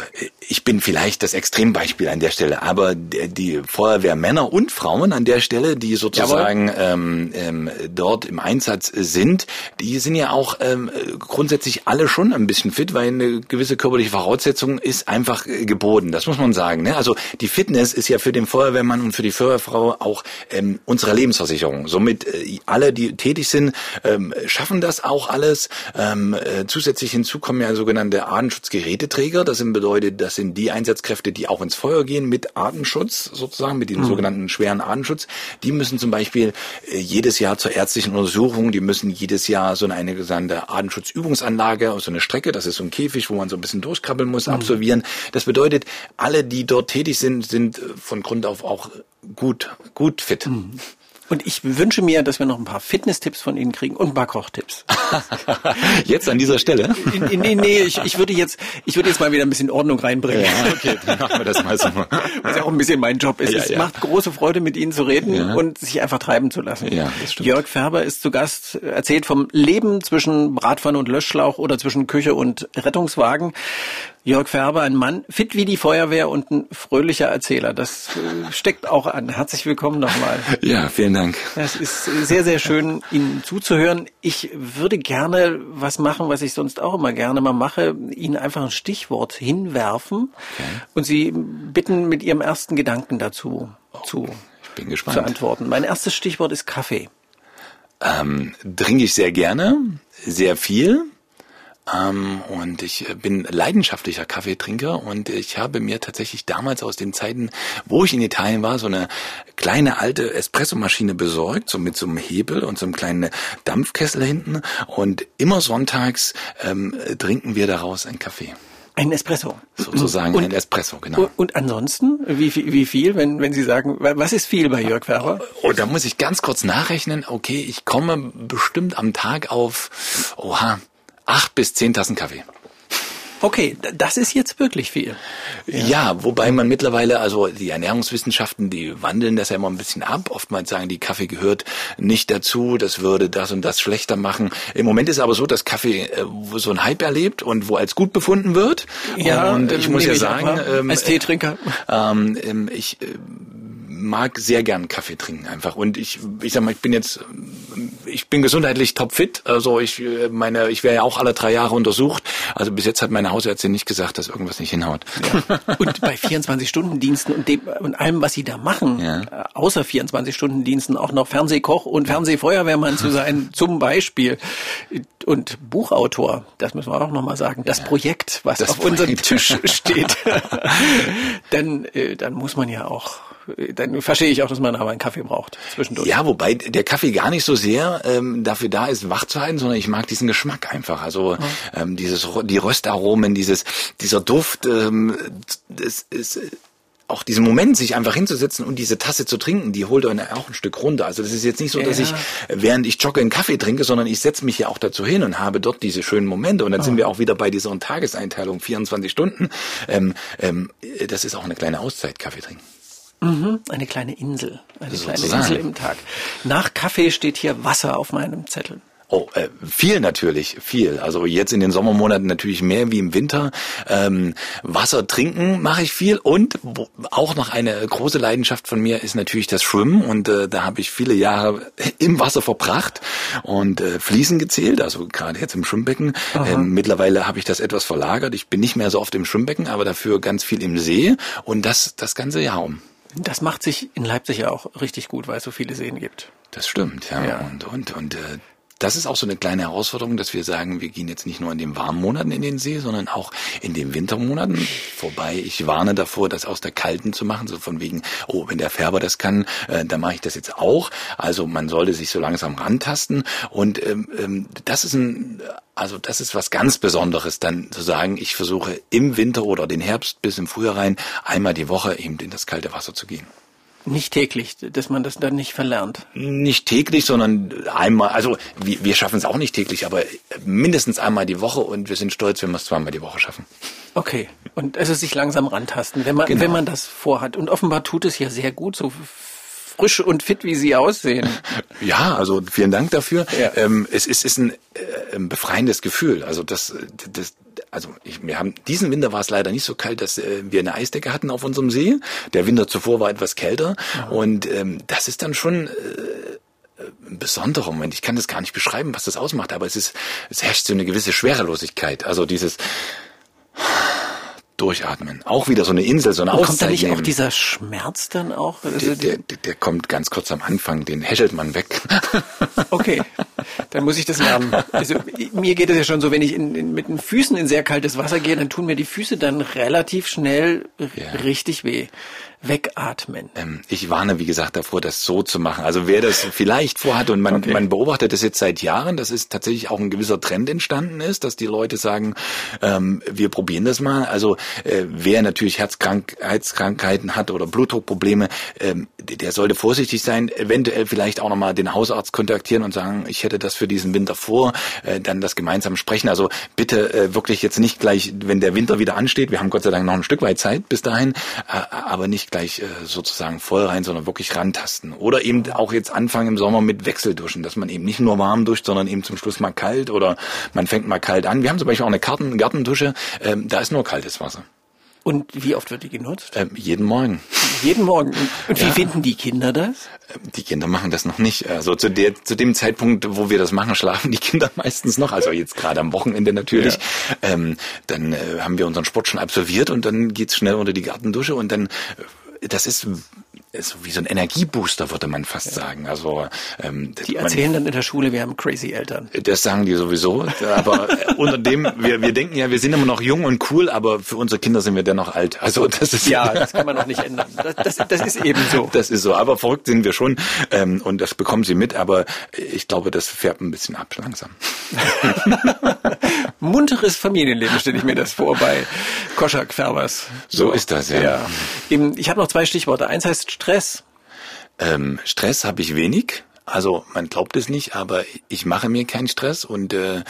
ich bin vielleicht das Extrembeispiel an der Stelle, aber die Feuerwehrmänner und Frauen an der Stelle, die sozusagen ähm, ähm, dort im Einsatz sind, die sind ja auch ähm, grundsätzlich alle schon ein bisschen fit, weil eine gewisse körperliche Voraussetzung ist einfach geboten. Das muss man sagen. Ne? Also die Fitness ist ja für den Feuerwehrmann und für die Feuerwehrfrau auch ähm, unsere Lebensversicherung. Somit äh, alle, die tätig sind, ähm, schaffen das auch alles. Ähm, äh, zusätzlich hinzu kommen ja sogenannte Artenschutzgeräteträger. Das sind bedeutet, das sind die Einsatzkräfte, die auch ins Feuer gehen mit Artenschutz sozusagen, mit dem mhm. sogenannten schweren Artenschutz. Die müssen zum Beispiel äh, jedes Jahr zur ärztlichen Untersuchung, die müssen jedes Jahr so eine gesandte Artenschutzübungsanlage, so eine Strecke, das ist so ein Käfig, wo man so ein bisschen durchkrabbeln muss, mhm. absolvieren. Das bedeutet, alle, die dort tätig sind, sind von Grund auf auch gut, gut fit. Mhm. Und ich wünsche mir, dass wir noch ein paar Fitness-Tipps von Ihnen kriegen und ein paar Kochtipps. jetzt an dieser Stelle? Nee, nee, nee ich, ich würde jetzt, ich würde jetzt mal wieder ein bisschen Ordnung reinbringen. Ja, okay, dann machen wir das mal so. Was ja auch ein bisschen mein Job ist. Ja, es ja. macht große Freude, mit Ihnen zu reden und sich einfach treiben zu lassen. Ja, das stimmt. Jörg Färber ist zu Gast, erzählt vom Leben zwischen Bratpfanne und Löschschlauch oder zwischen Küche und Rettungswagen. Jörg Färber, ein Mann, fit wie die Feuerwehr und ein fröhlicher Erzähler. Das äh, steckt auch an. Herzlich willkommen nochmal. Ja, vielen Dank. Es ist sehr, sehr schön, Ihnen zuzuhören. Ich würde gerne was machen, was ich sonst auch immer gerne mal mache, Ihnen einfach ein Stichwort hinwerfen okay. und Sie bitten, mit Ihrem ersten Gedanken dazu oh, zu, zu antworten. Mein erstes Stichwort ist Kaffee. Ähm, trinke ich sehr gerne, sehr viel. Ähm, und ich äh, bin leidenschaftlicher Kaffeetrinker und ich habe mir tatsächlich damals aus den Zeiten, wo ich in Italien war, so eine kleine alte Espressomaschine besorgt, so mit so einem Hebel und so einem kleinen Dampfkessel hinten. Und immer sonntags ähm, trinken wir daraus einen Kaffee. Ein Espresso. Sozusagen und, ein Espresso, genau. Und, und ansonsten, wie, wie viel, wenn, wenn Sie sagen, was ist viel bei Jörg Ferber? Oh, da muss ich ganz kurz nachrechnen. Okay, ich komme bestimmt am Tag auf, oha, acht bis zehn Tassen Kaffee. Okay, das ist jetzt wirklich viel. Ja. ja. wobei man mittlerweile, also die Ernährungswissenschaften, die wandeln das ja immer ein bisschen ab. Oftmals sagen die, Kaffee gehört nicht dazu, das würde das und das schlechter machen. Im Moment ist aber so, dass Kaffee äh, so ein Hype erlebt und wo als gut befunden wird. Ja, und ich muss ja sagen, ähm, als Teetrinker. Ähm, ähm, ich äh, mag sehr gern Kaffee trinken einfach. Und ich, ich sag mal, ich bin jetzt, ich bin gesundheitlich topfit. Also ich meine, ich wäre ja auch alle drei Jahre untersucht. Also bis jetzt hat meine Hausärztin nicht gesagt, dass irgendwas nicht hinhaut. Ja. Und bei 24-Stunden-Diensten und dem und allem, was sie da machen, ja. Äh, außer 24-Stunden-Diensten auch noch Fernsehkoch und Fernsehfeuerwehrmann zu sein, zum Beispiel. Und Buchautor, das müssen wir auch nochmal sagen, das ja. Projekt, was das auf Projekt. unserem Tisch steht. dann, äh, dann muss man ja auch dann verstehe ich auch, dass man aber einen Kaffee braucht zwischendurch. Ja, wobei der Kaffee gar nicht so sehr ähm, dafür da ist, wach zu halten, sondern ich mag diesen Geschmack einfach. Also mhm. ähm, dieses die Röstaromen, dieses dieser Duft, ähm, das ist auch diesen Moment, sich einfach hinzusetzen und diese Tasse zu trinken, die holt einen auch ein Stück runter. Also das ist jetzt nicht so, dass ja. ich, während ich jogge, einen Kaffee trinke, sondern ich setze mich ja auch dazu hin und habe dort diese schönen Momente. Und dann oh. sind wir auch wieder bei dieser Tageseinteilung, 24 Stunden. Ähm, ähm, das ist auch eine kleine Auszeit, Kaffee trinken. Mhm, eine kleine Insel, eine Sozusagen. kleine Insel im Tag. Nach Kaffee steht hier Wasser auf meinem Zettel. Oh, äh, viel natürlich, viel. Also jetzt in den Sommermonaten natürlich mehr wie im Winter. Ähm, Wasser trinken mache ich viel und auch noch eine große Leidenschaft von mir ist natürlich das Schwimmen und äh, da habe ich viele Jahre im Wasser verbracht und äh, Fliesen gezählt, also gerade jetzt im Schwimmbecken. Ähm, mittlerweile habe ich das etwas verlagert. Ich bin nicht mehr so oft im Schwimmbecken, aber dafür ganz viel im See und das das ganze Jahr um. Das macht sich in Leipzig ja auch richtig gut, weil es so viele Seen gibt. Das stimmt, ja. ja. Und, und, und äh, das ist auch so eine kleine Herausforderung, dass wir sagen, wir gehen jetzt nicht nur in den warmen Monaten in den See, sondern auch in den Wintermonaten. Vorbei, ich warne davor, das aus der kalten zu machen, so von wegen, oh, wenn der Färber das kann, äh, dann mache ich das jetzt auch. Also man sollte sich so langsam rantasten. Und ähm, ähm, das ist ein, also das ist was ganz Besonderes, dann zu sagen, ich versuche im Winter oder den Herbst bis im Frühjahr rein einmal die Woche eben in das kalte Wasser zu gehen. Nicht täglich, dass man das dann nicht verlernt. Nicht täglich, sondern einmal, also wir, wir schaffen es auch nicht täglich, aber mindestens einmal die Woche und wir sind stolz, wenn wir es zweimal die Woche schaffen. Okay. Und also sich langsam rantasten, wenn man, Genau. wenn man das vorhat. Und offenbar tut es ja sehr gut, so frisch und fit, wie Sie aussehen. Ja, also vielen Dank dafür. Ja. Ähm, es ist, ist ein äh, befreiendes Gefühl. Also das, das also ich, wir haben diesen Winter war es leider nicht so kalt, dass äh, wir eine Eisdecke hatten auf unserem See. Der Winter zuvor war etwas kälter und ähm, das ist dann schon äh, ein besonderer Moment. Ich kann das gar nicht beschreiben, was das ausmacht, aber es ist, es herrscht so eine gewisse Schwerelosigkeit. Also dieses Durchatmen. Auch wieder so eine Insel, so eine Und kommt da Auszeit nicht auch nehmen. dieser Schmerz dann auch? Also der, der, der, kommt ganz kurz am Anfang, den häschelt man weg. Okay, dann muss ich das lernen. Also mir geht es ja schon so, wenn ich in, in, mit den Füßen in sehr kaltes Wasser gehe, dann tun mir die Füße dann relativ schnell Ja. richtig weh. Wegatmen. Ähm, ich warne, wie gesagt, davor, das so zu machen. Also wer das vielleicht vorhat und man, Okay. man beobachtet das jetzt seit Jahren, dass es tatsächlich auch ein gewisser Trend entstanden ist, dass die Leute sagen, ähm, wir probieren das mal. Also äh, wer natürlich Herzkrank Herzkrankheiten hat oder Blutdruckprobleme, ähm, der der sollte vorsichtig sein, eventuell vielleicht auch nochmal den Hausarzt kontaktieren und sagen, ich hätte das für diesen Winter vor, äh, dann das gemeinsam sprechen. Also bitte äh, wirklich jetzt nicht gleich, wenn der Winter wieder ansteht, wir haben Gott sei Dank noch ein Stück weit Zeit bis dahin, äh, aber nicht gleich äh, sozusagen voll rein, sondern wirklich rantasten. Oder eben auch jetzt anfangen im Sommer mit Wechselduschen, dass man eben nicht nur warm duscht, sondern eben zum Schluss mal kalt oder man fängt mal kalt an. Wir haben zum Beispiel auch eine Karten Gartendusche, ähm, da ist nur kaltes Wasser. Und wie oft wird die genutzt? Ähm, jeden Morgen. Jeden Morgen. Und wie Ja. finden die Kinder das? Die Kinder machen das noch nicht. Also zu, der, zu dem Zeitpunkt, wo wir das machen, schlafen die Kinder meistens noch. Also jetzt gerade am Wochenende natürlich. Ähm, dann äh, haben wir unseren Sport schon absolviert und dann geht's schnell unter die Gartendusche und dann, äh, das ist so wie so ein Energiebooster, würde man fast sagen. Also ähm, Die man- erzählen dann in der Schule, wir haben crazy Eltern. das sagen die sowieso. Aber äh, unter dem, wir, wir denken ja, wir sind immer noch jung und cool, aber für unsere Kinder sind wir dennoch alt. Also das ist Ja, das kann man auch nicht ändern. Das, das, das ist eben so. Das ist so, aber verrückt sind wir schon ähm, und das bekommen sie mit, aber ich glaube, das färbt ein bisschen ab langsam. Munteres Familienleben stelle ich mir das vor bei Koschak Färbers. So ist das, ja. ja. Ich habe noch zwei Stichworte. Eins heißt Stress. Ähm, Stress habe ich wenig, also man glaubt es nicht, aber ich mache mir keinen Stress und äh,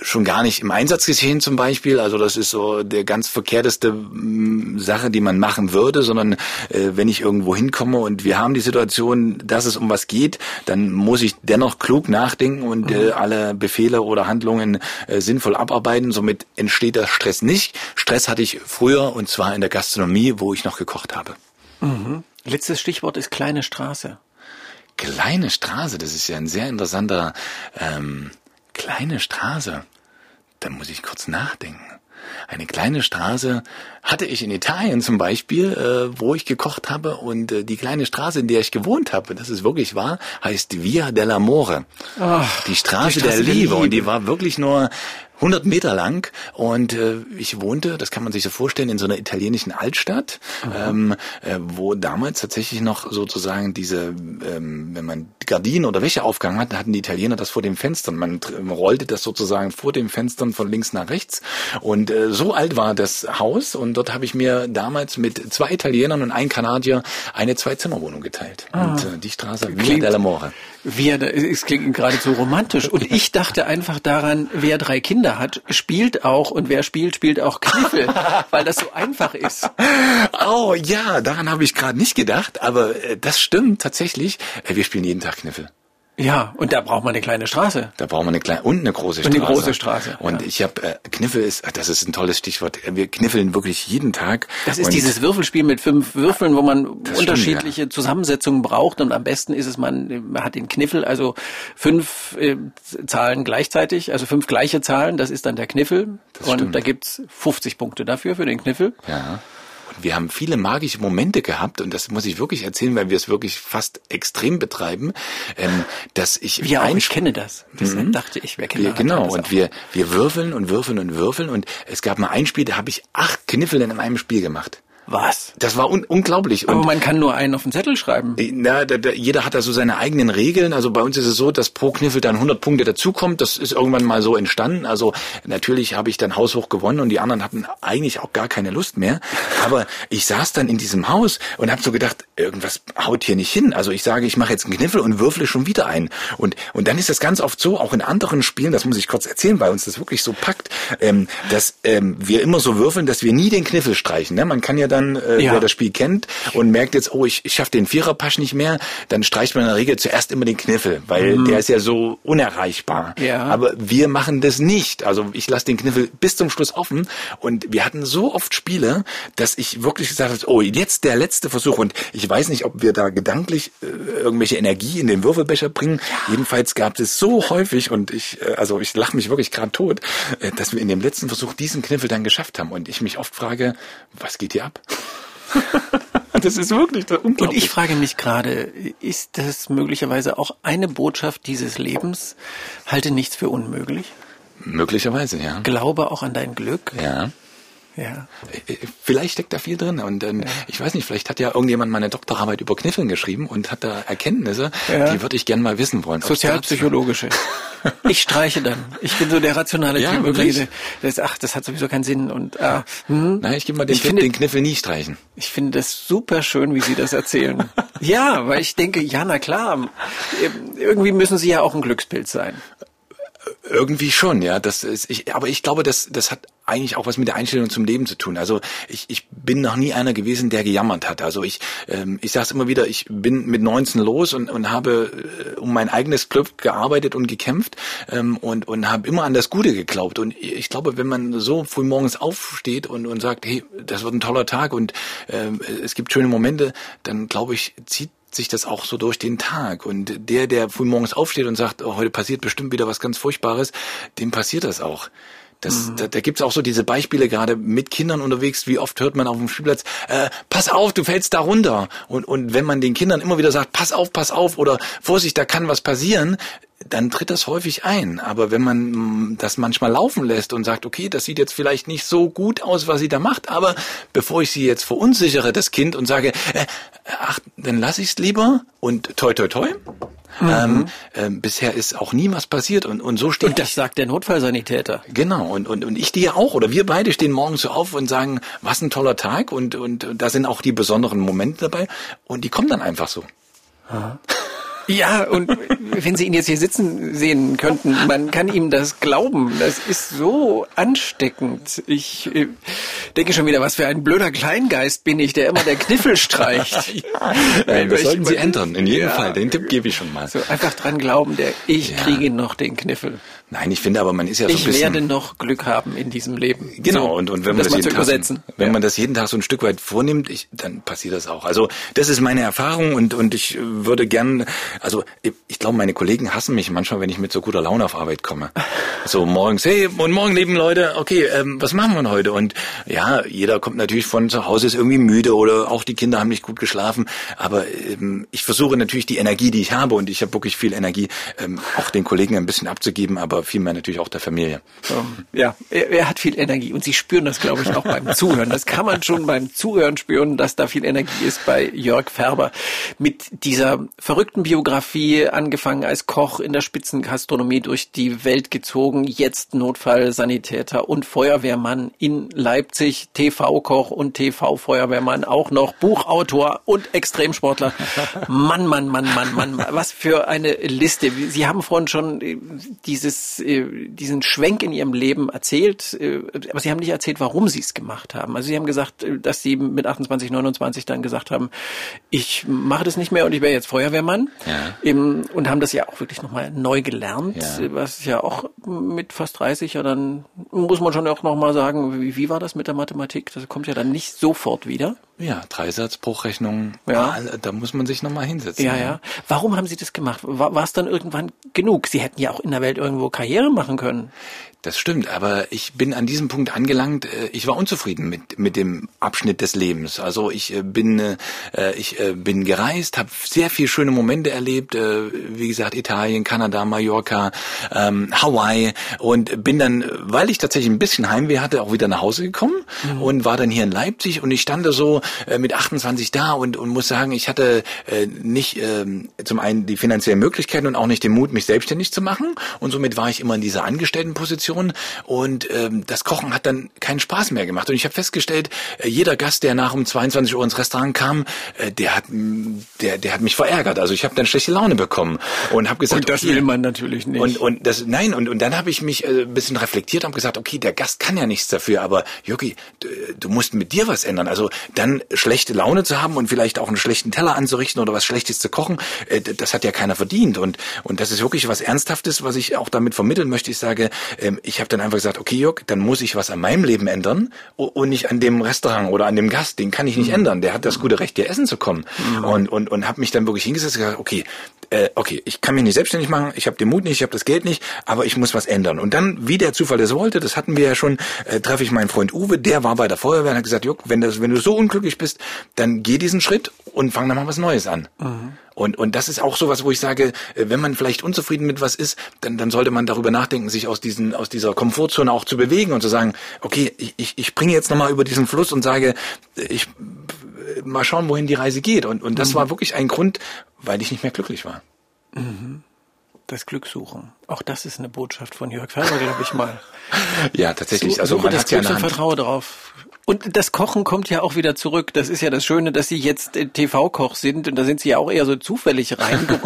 schon gar nicht im Einsatzgeschehen zum Beispiel. Also das ist so der ganz verkehrteste mm, Sache, die man machen würde, sondern äh, wenn ich irgendwo hinkomme und wir haben die Situation, dass es um was geht, dann muss ich dennoch klug nachdenken und äh, alle Befehle oder Handlungen äh, sinnvoll abarbeiten. Somit entsteht der Stress nicht. Stress hatte ich früher und zwar in der Gastronomie, wo ich noch gekocht habe. Letztes Stichwort ist kleine Straße. Kleine Straße, das ist ja ein sehr interessanter ähm, kleine Straße. Da muss ich kurz nachdenken. Eine kleine Straße hatte ich in Italien zum Beispiel, äh, wo ich gekocht habe und äh, die kleine Straße, in der ich gewohnt habe, das ist wirklich wahr, heißt Via dell'Amore. Die, Straße die Straße der, der Liebe. und die war wirklich nur 100 Meter lang und äh, ich wohnte, das kann man sich so vorstellen, in so einer italienischen Altstadt, ähm, äh, wo damals tatsächlich noch sozusagen diese, ähm, wenn man Gardinen oder Wäsche aufgehangen hat, dann hatten die Italiener das vor den Fenstern. Man rollte das sozusagen vor den Fenstern von links nach rechts und äh, so alt war das Haus und dort habe ich mir damals mit zwei Italienern und einem Kanadier eine Zwei-Zimmer-Wohnung geteilt. Und äh, die Straße Via Klingt- dell'Amore. Wer, da- es klingt geradezu romantisch. Und ich dachte einfach daran, wer drei Kinder hat, spielt auch und wer spielt, spielt auch Kniffel, weil das so einfach ist. Oh ja, daran habe ich gerade nicht gedacht, aber äh, das stimmt tatsächlich. Äh, wir spielen jeden Tag Kniffel. Ja, und da braucht man eine kleine Straße. Da brauchen wir eine kleine und eine große Und Straße. eine große Straße, Und ja. ich habe äh, Kniffel ist, das ist ein tolles Stichwort. Wir kniffeln wirklich jeden Tag. Das ist und dieses Würfelspiel mit fünf Würfeln, wo man stimmt, unterschiedliche Zusammensetzungen braucht. Und am besten ist es, man, man hat den Kniffel, also fünf äh, Zahlen gleichzeitig, also fünf gleiche Zahlen, das ist dann der Kniffel. Das und stimmt. da gibt's 50 Punkte dafür, für den Kniffel. Ja. Wir haben viele magische Momente gehabt und das muss ich wirklich erzählen, weil wir es wirklich fast extrem betreiben, ähm, dass ich ja, ich kenne das. Deshalb mhm. dachte ich, wer kennt wir, Genau, und wir, wir würfeln und würfeln und würfeln und es gab mal ein Spiel, da habe ich acht Kniffel in einem Spiel gemacht. Was? Das war un unglaublich. Aber und man kann nur einen auf den Zettel schreiben. Äh, na, da, da, jeder hat da so seine eigenen Regeln. Also bei uns ist es so, dass pro Kniffel dann 100 Punkte dazukommt. Das ist irgendwann mal so entstanden. Also natürlich habe ich dann haushoch gewonnen und die anderen hatten eigentlich auch gar keine Lust mehr. Aber ich saß dann in diesem Haus und habe so gedacht, irgendwas haut hier nicht hin. Also ich sage, ich mache jetzt einen Kniffel und würfle schon wieder ein. Und, und dann ist das ganz oft so, auch in anderen Spielen, das muss ich kurz erzählen, weil uns das wirklich so packt, ähm, dass ähm, wir immer so würfeln, dass wir nie den Kniffel streichen. Ne? Man kann ja dann, äh, ja. wer das Spiel kennt und merkt jetzt, oh, ich, ich schaffe den Viererpasch nicht mehr, dann streicht man in der Regel zuerst immer den Kniffel, weil mhm. der ist ja so unerreichbar. Ja. Aber wir machen das nicht. Also ich lasse den Kniffel bis zum Schluss offen und wir hatten so oft Spiele, dass ich wirklich gesagt habe, oh, jetzt der letzte Versuch und ich weiß nicht, ob wir da gedanklich äh, irgendwelche Energie in den Würfelbecher bringen. Ja. Jedenfalls gab es so häufig und ich, äh, also ich lache mich wirklich gerade tot, äh, dass wir in dem letzten Versuch diesen Kniffel dann geschafft haben und ich mich oft frage, was geht hier ab? das ist wirklich unglaublich. Und ich frage mich gerade, ist das möglicherweise auch eine Botschaft dieses Lebens? Halte nichts für unmöglich? Möglicherweise, ja. Glaube auch an dein Glück. Ja. Ja. Äh, vielleicht steckt da viel drin. Und ähm, ja. ich weiß nicht, vielleicht hat ja irgendjemand meine Doktorarbeit über Kniffeln geschrieben und hat da Erkenntnisse, ja. die würde ich gerne mal wissen wollen. Sozialpsychologische. ich streiche dann. Ich bin so der rationale ja, Typ. Wirklich? Das, ach, das hat sowieso keinen Sinn. Und ah, hm. Nein, ich gebe mal den, ich Tipp, finde, den Kniffel nie streichen. Ich finde das super schön, wie Sie das erzählen. ja, weil ich denke, ja, na klar, irgendwie müssen Sie ja auch ein Glückspilz sein. Irgendwie schon, ja. Das ist, ich, aber ich glaube, das, das hat eigentlich auch was mit der Einstellung zum Leben zu tun. Also ich, ich bin noch nie einer gewesen, der gejammert hat. Also ich, ähm, ich sage es immer wieder, ich bin mit 19 los und, und habe äh, um mein eigenes Glück gearbeitet und gekämpft ähm, und, und habe immer an das Gute geglaubt. Und ich glaube, wenn man so früh morgens aufsteht und, und sagt, hey, das wird ein toller Tag und äh, es gibt schöne Momente, dann glaube ich, zieht sich das auch so durch den Tag. Und der, der früh morgens aufsteht und sagt, oh, heute passiert bestimmt wieder was ganz Furchtbares, dem passiert das auch. Das, mhm. Da, da gibt's auch so diese Beispiele gerade mit Kindern unterwegs. Wie oft hört man auf dem Spielplatz, äh, pass auf, du fällst da runter. Und, und wenn man den Kindern immer wieder sagt, pass auf, pass auf oder Vorsicht, da kann was passieren, dann tritt das häufig ein. Aber wenn man mm, das manchmal laufen lässt und sagt, okay, das sieht jetzt vielleicht nicht so gut aus, was sie da macht, aber bevor ich sie jetzt verunsichere, das Kind, und sage, äh, ach, dann lass ich's lieber und toi toi toi. Mhm. Ähm, äh, bisher ist auch nie was passiert und, und so steht. Und das ich, sagt der Notfallsanitäter. Genau, und, und, und ich dir auch, oder wir beide stehen morgens so auf und sagen, was ein toller Tag und, und, und da sind auch die besonderen Momente dabei und die kommen dann einfach so. Ja, und wenn Sie ihn jetzt hier sitzen sehen könnten, man kann ihm das glauben. Das ist so ansteckend. Ich äh, denke schon wieder, was für ein blöder Kleingeist bin ich, der immer der Kniffel streicht. ja, Nein, das sollten Sie ändern, in jedem ja, Fall. Den Tipp gebe ich schon mal. So einfach dran glauben, der ich ja. kriege noch den Kniffel. Nein, ich finde aber, man ist ja so ein bisschen... Ich werde noch Glück haben in diesem Leben. Genau, so, und, und wenn man das, jeden Tag, wenn ja. man das jeden Tag so ein Stück weit vornimmt, ich, dann passiert das auch. Also das ist meine Erfahrung und, und ich würde gern, also ich, ich glaube, meine Kollegen hassen mich manchmal, wenn ich mit so guter Laune auf Arbeit komme. So morgens, hey, und morgen, lieben Leute, okay, ähm, was machen wir heute? Und ja, jeder kommt natürlich von zu Hause, ist irgendwie müde oder auch die Kinder haben nicht gut geschlafen, aber ähm, ich versuche natürlich die Energie, die ich habe und ich habe wirklich viel Energie, ähm, auch den Kollegen ein bisschen abzugeben, aber vielmehr natürlich auch der Familie. Ja, er, er, hat viel Energie und Sie spüren das, glaube ich, auch beim Zuhören. Das kann man schon beim Zuhören spüren, dass da viel Energie ist bei Jörg Färber. Mit dieser verrückten Biografie, angefangen als Koch in der Spitzengastronomie durch die Welt gezogen, jetzt Notfallsanitäter und Feuerwehrmann in Leipzig, TV-Koch und TV-Feuerwehrmann, auch noch Buchautor und Extremsportler. Mann, Mann, Mann, Mann, Mann, was für eine Liste. Sie haben vorhin schon dieses, äh, diesen Schwenk in ihrem Leben erzählt, äh, aber sie haben nicht erzählt, warum sie es gemacht haben. Also sie haben gesagt, äh, dass sie mit 28, 29 dann gesagt haben, ich mache das nicht mehr und ich wäre jetzt Feuerwehrmann. Ja. Und haben das ja auch wirklich nochmal neu gelernt, ja. was ja auch mit fast 30 ja dann, muss man schon auch nochmal sagen, wie, wie war das mit der Mathematik? Das kommt ja dann nicht sofort wieder. Ja, Dreisatzbruchrechnung, ja. da muss man sich nochmal hinsetzen. Ja, ja. Warum haben Sie das gemacht? War, es dann irgendwann genug? Sie hätten ja auch in der Welt irgendwo Karriere machen können. Das stimmt, aber ich bin an diesem Punkt angelangt, äh, ich war unzufrieden mit, mit dem Abschnitt des Lebens. Also ich äh, bin, äh, ich bin gereist, habe sehr viele schöne Momente erlebt, wie gesagt, Italien, Kanada, Mallorca, ähm, Hawaii und bin dann, weil ich tatsächlich ein bisschen Heimweh hatte, auch wieder nach Hause gekommen mhm. und war dann hier in Leipzig und ich stand so mit 28 da und, und muss sagen, ich hatte nicht ähm, zum einen die finanziellen Möglichkeiten und auch nicht den Mut, mich selbstständig zu machen und somit war ich immer in dieser Angestelltenposition Situation und ähm, das Kochen hat dann keinen Spaß mehr gemacht. Und ich habe festgestellt, äh, jeder Gast, der nach um 22 Uhr ins Restaurant kam, äh, der hat der der hat mich verärgert. Also ich habe dann schlechte Laune bekommen und habe gesagt, und das okay, will man natürlich nicht. Und und das nein und und dann habe ich mich äh, ein bisschen reflektiert und gesagt, okay, der Gast kann ja nichts dafür, aber du, du musst mit dir was ändern. Also dann schlechte Laune zu haben und vielleicht auch einen schlechten Teller anzurichten oder was Schlechtes zu kochen, äh, das hat ja keiner verdient und und das ist wirklich was Ernsthaftes, was ich auch damit vermitteln möchte. Ich sage, ähm, ich habe dann einfach gesagt, okay, Jörg, dann muss ich was an meinem Leben ändern und nicht an dem Restaurant oder an dem Gast. Den kann ich nicht mhm. ändern. Der hat das gute Recht, hier essen zu kommen. Mhm. Und und und habe mich dann wirklich hingesetzt und gesagt, okay, äh, okay, ich kann mich nicht selbstständig machen, ich habe den Mut nicht, ich habe das Geld nicht, aber ich muss was ändern. Und dann, wie der Zufall das wollte, das hatten wir ja schon, äh, treffe ich meinen Freund Uwe, der war bei der Feuerwehr und hat gesagt, Jörg, wenn, das, wenn du so unglücklich bist, dann geh diesen Schritt und fang dann mal was Neues an. Mhm. Und, und das ist auch sowas, wo ich sage, äh, wenn man vielleicht unzufrieden mit was ist, dann, dann sollte man darüber nachdenken, sich aus, diesen, aus dieser Komfortzone auch zu bewegen und zu sagen, okay, ich, ich, ich bringe jetzt nochmal über diesen Fluss und sage, ich mal schauen, wohin die Reise geht. Und, und das mhm. war wirklich ein Grund, weil ich nicht mehr glücklich war. Mhm. Das Glück suchen. Auch das ist eine Botschaft von Jörg Ferber, glaube ich mal. ja, tatsächlich. also man hat ja eine Hand. vertraue darauf. Und das Kochen kommt ja auch wieder zurück. Das ist ja das Schöne, dass Sie jetzt TV-Koch sind und da sind Sie ja auch eher so zufällig reinge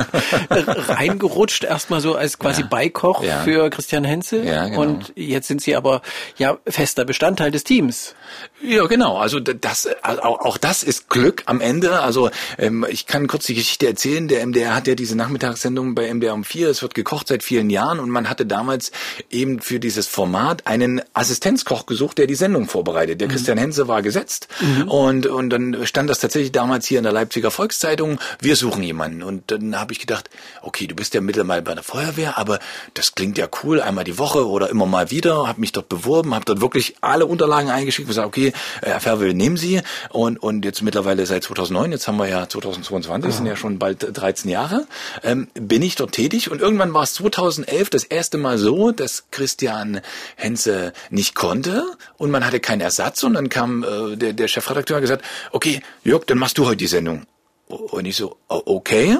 reingerutscht, erstmal so als quasi ja. Beikoch ja. für Christian Henze. Ja, genau. Und jetzt sind Sie aber ja fester Bestandteil des Teams. Ja, genau. Also das, auch, auch das ist Glück am Ende. Also ähm, ich kann kurz die Geschichte erzählen. Der MDR hat ja diese Nachmittagssendung bei MDR um vier. Es wird gekocht seit vielen Jahren und man hatte damals eben für dieses Format einen Assistenzkoch gesucht, der die Sendung vorbereitet. Der mhm. Christian Hense war gesetzt mhm. und, und dann stand das tatsächlich damals hier in der Leipziger Volkszeitung, wir suchen jemanden. Und dann habe ich gedacht, okay, du bist ja mittlerweile bei der Feuerwehr, aber das klingt ja cool, einmal die Woche oder immer mal wieder, habe mich dort beworben, habe dort wirklich alle Unterlagen eingeschickt und gesagt, okay, äh, Herr Ferwil, nehmen Sie. Und, und jetzt mittlerweile seit 2009, jetzt haben wir ja 2022, ja. sind ja schon bald 13 Jahre, ähm, bin ich dort tätig. Und irgendwann war es 2011 das erste Mal so, dass Christian Henze nicht konnte und man hatte keinen Ersatz und dann kam äh, der, der Chefredakteur und gesagt, okay, Jörg, dann machst du heute die Sendung. Und ich so, okay.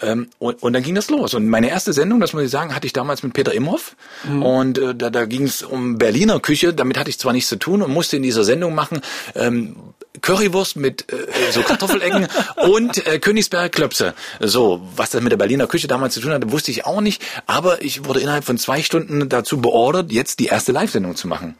Ähm, und, und dann ging das los. Und meine erste Sendung, das muss ich sagen, hatte ich damals mit Peter Imhoff. Mhm. Und äh, da, da ging es um Berliner Küche. Damit hatte ich zwar nichts zu tun und musste in dieser Sendung machen ähm, Currywurst mit äh, so Kartoffelecken und äh, Königsberger Klöpse. So, was das mit der Berliner Küche damals zu tun hatte, wusste ich auch nicht. Aber ich wurde innerhalb von zwei Stunden dazu beordert, jetzt die erste Live-Sendung zu machen.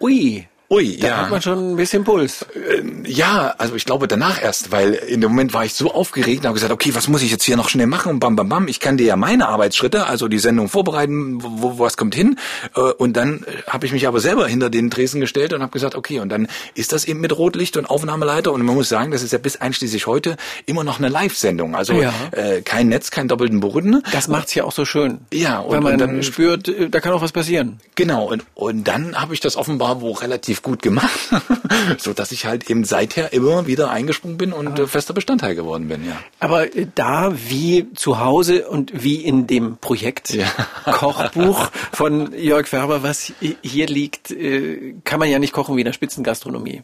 Ui. Ui, da ja. hat man schon ein bisschen Puls. Ähm, ja, also ich glaube danach erst, weil in dem Moment war ich so aufgeregt und habe gesagt, okay, was muss ich jetzt hier noch schnell machen? Und bam, bam, bam. Ich kann dir ja meine Arbeitsschritte, also die Sendung vorbereiten, wo, wo was kommt hin. Äh, und dann habe ich mich aber selber hinter den Tresen gestellt und habe gesagt, okay, und dann ist das eben mit Rotlicht und Aufnahmeleiter. Und man muss sagen, das ist ja bis einschließlich heute immer noch eine Live-Sendung. Also ja. äh, kein Netz, kein doppelten Boden. Das macht's ja auch so schön. Ja, und, weil man und dann spürt, äh, da kann auch was passieren. Genau. Und, und dann habe ich das offenbar wo relativ gut gemacht, so dass ich halt eben seither immer wieder eingesprungen bin und äh, fester Bestandteil geworden bin, ja. Aber äh, da wie zu Hause und wie in dem Projekt ja. Kochbuch von Jörg Färber, was hier liegt, äh, kann man ja nicht kochen wie in der Spitzengastronomie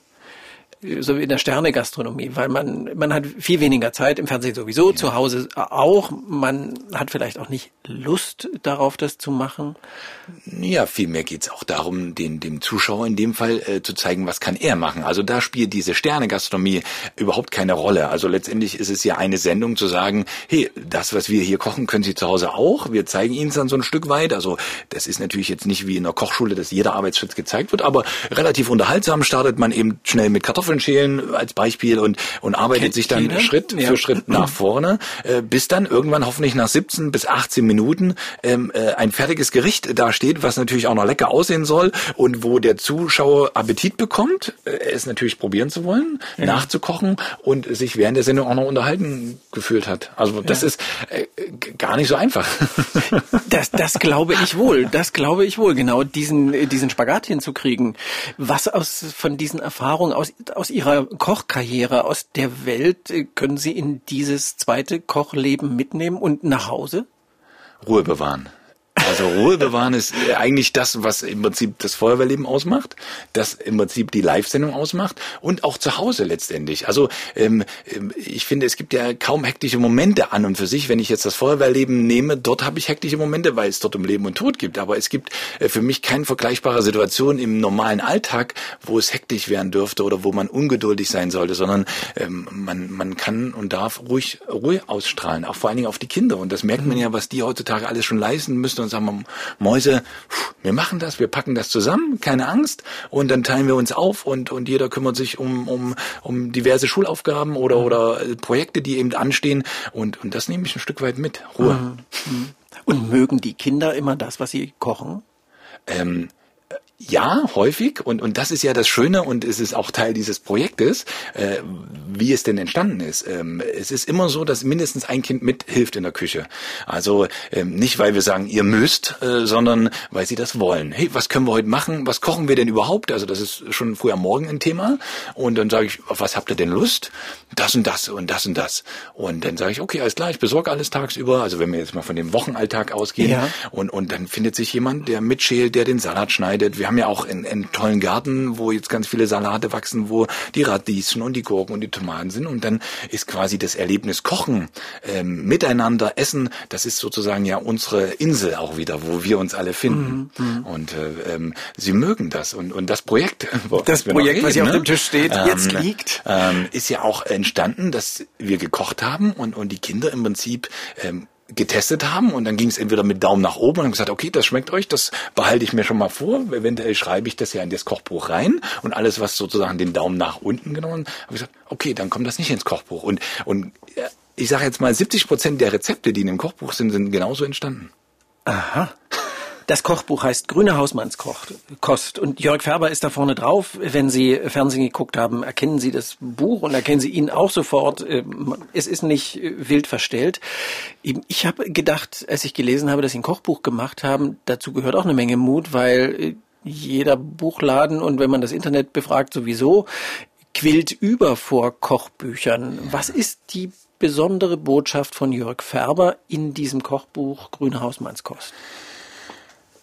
so wie in der Sterne-Gastronomie, weil man, man hat viel weniger Zeit, im Fernsehen sowieso, ja. zu Hause auch. Man hat vielleicht auch nicht Lust darauf, das zu machen. Ja, vielmehr geht's auch darum, den, dem Zuschauer in dem Fall äh, zu zeigen, was kann er machen. Also da spielt diese Sterne-Gastronomie überhaupt keine Rolle. Also letztendlich ist es ja eine Sendung zu sagen, hey, das, was wir hier kochen, können Sie zu Hause auch. Wir zeigen Ihnen es dann so ein Stück weit. Also das ist natürlich jetzt nicht wie in der Kochschule, dass jeder Arbeitsschritt gezeigt wird, aber relativ unterhaltsam startet man eben schnell mit Kartoffeln Kartoffeln schälen als Beispiel und, und arbeitet Kennt sich dann jeder? Schritt ja. für Schritt nach vorne, äh, bis dann irgendwann hoffentlich nach 17 bis 18 Minuten ähm, äh, ein fertiges Gericht da steht, was natürlich auch noch lecker aussehen soll und wo der Zuschauer Appetit bekommt, äh, es natürlich probieren zu wollen, ja. nachzukochen und sich während der Sendung auch noch unterhalten gefühlt hat. Also das ja. ist äh, gar nicht so einfach. Das, das glaube ich wohl. Das glaube ich wohl. Genau diesen diesen Spagat hinzukriegen. Was aus von diesen Erfahrungen aus aus Ihrer Kochkarriere aus der Welt äh, können Sie in dieses zweite Kochleben mitnehmen und nach Hause? Ruhe bewahren. Also Ruhe bewahren ist eigentlich das, was im Prinzip das Feuerwehrleben ausmacht, das im Prinzip die Live-Sendung ausmacht und auch zu Hause letztendlich. Also ähm, ähm, ich finde, es gibt ja kaum hektische Momente an und für sich. Wenn ich jetzt das Feuerwehrleben nehme, dort habe ich hektische Momente, weil es dort um Leben und Tod gibt. Aber es gibt äh, für mich keine vergleichbare Situation im normalen Alltag, wo es hektisch werden dürfte oder wo man ungeduldig sein sollte, sondern ähm, man, man kann und darf ruhig Ruhe ausstrahlen, auch vor allen Dingen auf die Kinder. Und das merkt man ja, was die heutzutage alles schon leisten müssen und sagen wir, Mäuse, wir machen das, wir packen das zusammen, keine Angst. Und dann teilen wir uns auf und, und jeder kümmert sich um, um, um diverse Schulaufgaben oder, mhm. oder äh, Projekte, die eben anstehen. Und, und das nehme ich ein Stück weit mit. Ruhe. Mhm. mhm. Und mögen die Kinder immer das, was sie kochen? Ähm, ja, häufig. Und, und das ist ja das Schöne und es ist auch Teil dieses Projektes, äh, wie es denn entstanden ist. Ähm, es ist immer so, dass mindestens ein Kind mithilft in der Küche. Also ähm, nicht, weil wir sagen, ihr müsst, äh, sondern weil sie das wollen. Hey, was können wir heute machen? Was kochen wir denn überhaupt? Also das ist schon früh am Morgen ein Thema. Und dann sage ich, auf was habt ihr denn Lust? Das und das und das und das. Und dann sage ich, okay, alles klar, ich besorge alles tagsüber. Also wenn wir jetzt mal von dem Wochenalltag ausgehen. Ja. Und, und dann findet sich jemand, der mitschält, der den Salat schneidet. Wir haben ja auch einen, einen tollen Garten, wo jetzt ganz viele Salate wachsen, wo die Radieschen und die Gurken und die Tomaten sind. Und dann ist quasi das Erlebnis Kochen, ähm, miteinander essen, das ist sozusagen ja unsere Insel auch wieder, wo wir uns alle finden. Mhm. mhm. Und äh, ähm, sie mögen das. Und, und das Projekt, das Projekt, reden, was hier ne? auf dem Tisch steht, ähm, jetzt liegt, ähm, ist ja auch entstanden, dass wir gekocht haben und, und die Kinder im Prinzip ähm, getestet haben und dann ging es entweder mit Daumen nach oben und haben gesagt, okay, das schmeckt euch, das behalte ich mir schon mal vor. Eventuell schreibe ich das ja in das Kochbuch rein und alles, was sozusagen den Daumen nach unten genommen, habe ich gesagt, okay, dann kommt das nicht ins Kochbuch. Und, und äh, ich sage jetzt mal, 70 Prozent der Rezepte, die in dem Kochbuch sind, sind genauso entstanden. Aha. Das Kochbuch heißt Grüne Hausmannskost und Jörg Färber ist da vorne drauf. Wenn Sie Fernsehen geguckt haben, erkennen Sie das Buch und erkennen Sie ihn auch sofort. Ähm, es ist nicht äh, wild verstellt. Ich habe gedacht, als ich gelesen habe, dass Sie ein Kochbuch gemacht haben, dazu gehört auch eine Menge Mut, weil äh, jeder Buchladen und wenn man das Internet befragt sowieso, quillt über vor Kochbüchern. Was ist die besondere Botschaft von Jörg Färber in diesem Kochbuch Grüne Hausmannskost?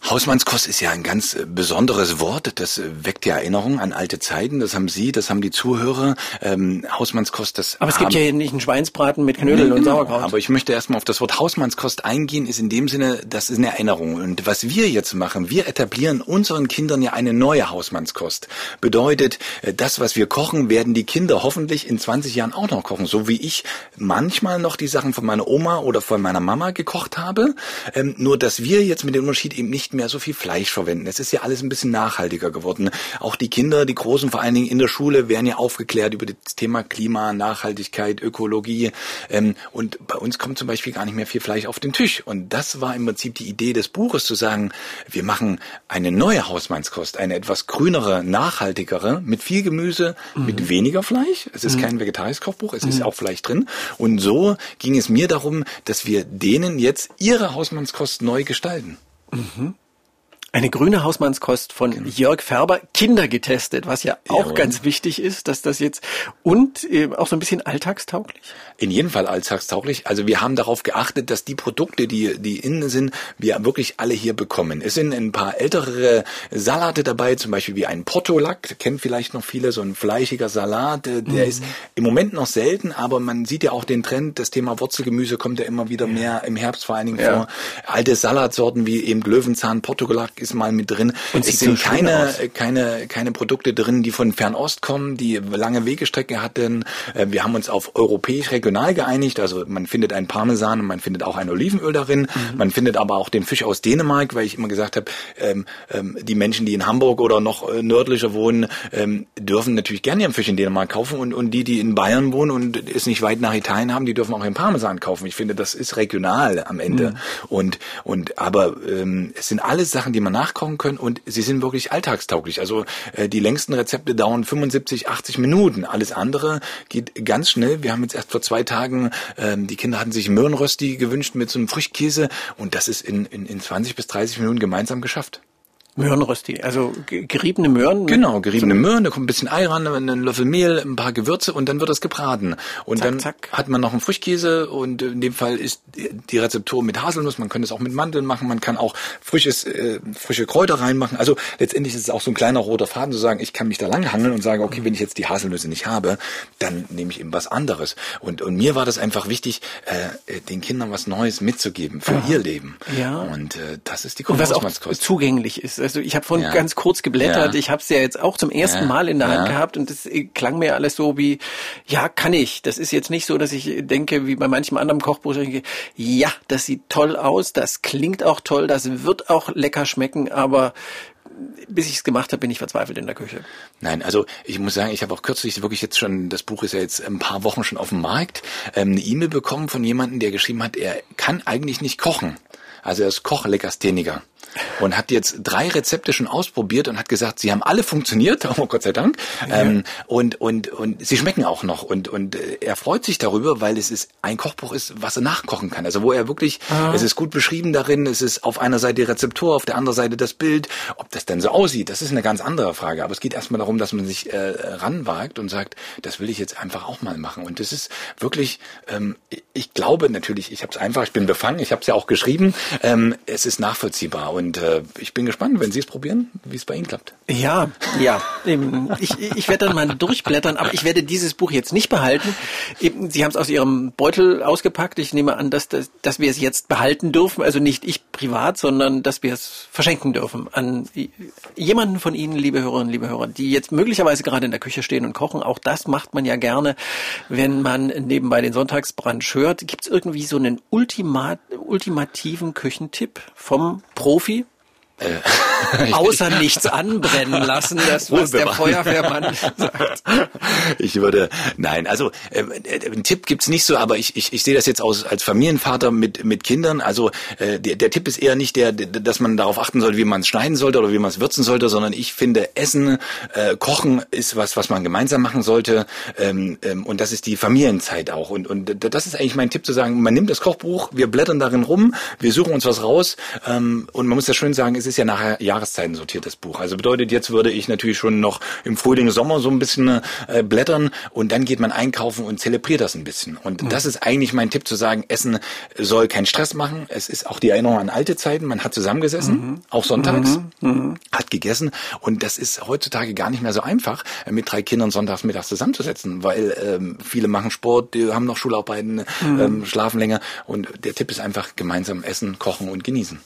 Hausmannskost ist ja ein ganz äh, besonderes Wort. Das äh, weckt ja Erinnerungen an alte Zeiten. Das haben Sie, das haben die Zuhörer. Ähm, Hausmannskost, das. Aber es gibt ja hier nicht einen Schweinsbraten mit Knödeln nee, und genau. Sauerkraut. Aber ich möchte erstmal auf das Wort Hausmannskost eingehen. Ist in dem Sinne, das ist eine Erinnerung. Und was wir jetzt machen, wir etablieren unseren Kindern ja eine neue Hausmannskost. Bedeutet, äh, das, was wir kochen, werden die Kinder hoffentlich in 20 Jahren auch noch kochen. So wie ich manchmal noch die Sachen von meiner Oma oder von meiner Mama gekocht habe. Ähm, nur, dass wir jetzt mit dem Unterschied eben nicht mehr so viel Fleisch verwenden. Es ist ja alles ein bisschen nachhaltiger geworden. Auch die Kinder, die Großen vor allen Dingen in der Schule, werden ja aufgeklärt über das Thema Klima, Nachhaltigkeit, Ökologie. Ähm, und bei uns kommt zum Beispiel gar nicht mehr viel Fleisch auf den Tisch. Und das war im Prinzip die Idee des Buches, zu sagen, wir machen eine neue Hausmannskost, eine etwas grünere, nachhaltigere, mit viel Gemüse, mhm. mit weniger Fleisch. Es ist mhm. kein vegetarisches Kochbuch, es mhm. ist auch Fleisch drin. Und so ging es mir darum, dass wir denen jetzt ihre Hausmannskost neu gestalten. Mhm. Eine grüne Hausmannskost von genau. Jörg Färber, Kinder getestet, was ja auch Jawohl. ganz wichtig ist, dass das jetzt und äh, auch so ein bisschen alltagstauglich. In jedem Fall alltagstauglich. Also wir haben darauf geachtet, dass die Produkte, die die innen sind, wir wirklich alle hier bekommen. Es sind ein paar ältere Salate dabei, zum Beispiel wie ein Portolack, kennt vielleicht noch viele, so ein fleischiger Salat, der mhm. ist im Moment noch selten, aber man sieht ja auch den Trend, das Thema Wurzelgemüse kommt ja immer wieder mehr im Herbst vor allen Dingen ja. vor. Alte Salatsorten wie eben Löwenzahn, Portolack ist mal mit drin. Und es sind keine, keine, keine Produkte drin, die von Fernost kommen, die lange Wegestrecke hatten. Äh, wir haben uns auf europäisch regional geeinigt. Also man findet ein Parmesan und man findet auch ein Olivenöl darin. Mhm. Man findet aber auch den Fisch aus Dänemark, weil ich immer gesagt habe, ähm, ähm, die Menschen, die in Hamburg oder noch äh, nördlicher wohnen, ähm, dürfen natürlich gerne ihren Fisch in Dänemark kaufen und, und die, die in Bayern wohnen und es nicht weit nach Italien haben, die dürfen auch den Parmesan kaufen. Ich finde, das ist regional am Ende. Mhm. Und, und aber ähm, es sind alles Sachen, die man nachkochen können und sie sind wirklich alltagstauglich. Also äh, die längsten Rezepte dauern 75, 80 Minuten. Alles andere geht ganz schnell. Wir haben jetzt erst vor zwei Tagen, ähm, die Kinder hatten sich Möhrenrösti gewünscht mit so einem Frischkäse und das ist in, in, in 20 bis 30 Minuten gemeinsam geschafft. Möhrenrösti, also geriebene Möhren? Genau, geriebene Möhren, da kommt ein bisschen Ei ran, einen Löffel Mehl, ein paar Gewürze und dann wird das gebraten. Und zack, dann zack. hat man noch einen Frischkäse und in dem Fall ist die Rezeptur mit Haselnuss, man kann es auch mit Mandeln machen, man kann auch frisches, äh, frische Kräuter reinmachen. Also letztendlich ist es auch so ein kleiner roter Faden zu sagen, ich kann mich da lang hangeln und sagen, okay, wenn ich jetzt die Haselnüsse nicht habe, dann nehme ich eben was anderes. Und, und mir war das einfach wichtig, äh, den Kindern was Neues mitzugeben für ja. ihr Leben. Ja. Und äh, das ist die Kochhausmannskost. Was auch zugänglich ist also ich habe vorhin ja. ganz kurz geblättert. Ja. Ich habe es ja jetzt auch zum ersten ja. Mal in der Hand gehabt und es klang mir alles so wie, ja, kann ich. Das ist jetzt nicht so, dass ich denke, wie bei manchem anderen Kochbuch, denke, ja, das sieht toll aus, das klingt auch toll, das wird auch lecker schmecken, aber bis ich es gemacht habe, bin ich verzweifelt in der Küche. Nein, also ich muss sagen, ich habe auch kürzlich wirklich jetzt schon, das Buch ist ja jetzt ein paar Wochen schon auf dem Markt, ähm, eine E-Mail bekommen von jemandem, der geschrieben hat, er kann eigentlich nicht kochen. Also er ist Kochlegastheniker und hat jetzt drei Rezepte schon ausprobiert und hat gesagt, sie haben alle funktioniert, oh Gott sei Dank, ja. ähm, und und und sie schmecken auch noch. Und und äh, er freut sich darüber, weil es ist ein Kochbuch ist, was er nachkochen kann, also wo er wirklich, ah. es ist gut beschrieben darin, es ist auf einer Seite die Rezeptur, auf der anderen Seite das Bild, ob das denn so aussieht, das ist eine ganz andere Frage, aber es geht erstmal darum, dass man sich äh, ranwagt und sagt, das will ich jetzt einfach auch mal machen. Und das ist wirklich, ähm, ich glaube natürlich, ich habe es einfach, ich bin befangen, ich habe es ja auch geschrieben, ähm, es ist nachvollziehbar. Und äh, ich bin gespannt, wenn Sie es probieren, wie es bei Ihnen klappt. Ja, ja. Ich, ich werde dann mal durchblättern, aber ich werde dieses Buch jetzt nicht behalten. Sie haben es aus Ihrem Beutel ausgepackt. Ich nehme an, dass, dass, dass wir es jetzt behalten dürfen. Also nicht ich privat, sondern dass wir es verschenken dürfen an jemanden von Ihnen, liebe Hörerinnen, liebe Hörer, die jetzt möglicherweise gerade in der Küche stehen und kochen. Auch das macht man ja gerne, wenn man nebenbei den Sonntagsbrunch hört. Gibt es irgendwie so einen Ultimat, ultimativen Küchentipp vom Profi? Äh, Außer nichts anbrennen lassen, das was der Feuerwehrmann sagt. Ich würde, nein, also äh, äh, einen Tipp gibt's nicht so, aber ich, ich, ich sehe das jetzt aus, als Familienvater mit, mit Kindern. Also äh, der, der Tipp ist eher nicht der, dass man darauf achten soll, wie man es schneiden sollte oder wie man es würzen sollte, sondern ich finde, Essen, äh, Kochen ist was, was man gemeinsam machen sollte. Ähm, ähm, und das ist die Familienzeit auch. Und, und das ist eigentlich mein Tipp zu sagen, man nimmt das Kochbuch, wir blättern darin rum, wir suchen uns was raus. Ähm, und man muss ja schön sagen, es ist ja nachher Jahreszeiten sortiert, das Buch. Also bedeutet, jetzt würde ich natürlich schon noch im Frühling, Sommer so ein bisschen äh, blättern und dann geht man einkaufen und zelebriert das ein bisschen. Und mhm. das ist eigentlich mein Tipp zu sagen, Essen soll keinen Stress machen. Es ist auch die Erinnerung an alte Zeiten. Man hat zusammengesessen, mhm. auch sonntags, mhm. mhm. hat gegessen und das ist heutzutage gar nicht mehr so einfach, mit drei Kindern sonntags mittags zusammenzusetzen, weil ähm, viele machen Sport, die haben noch Schularbeiten, mhm. ähm, schlafen länger und der Tipp ist einfach gemeinsam essen, kochen und genießen.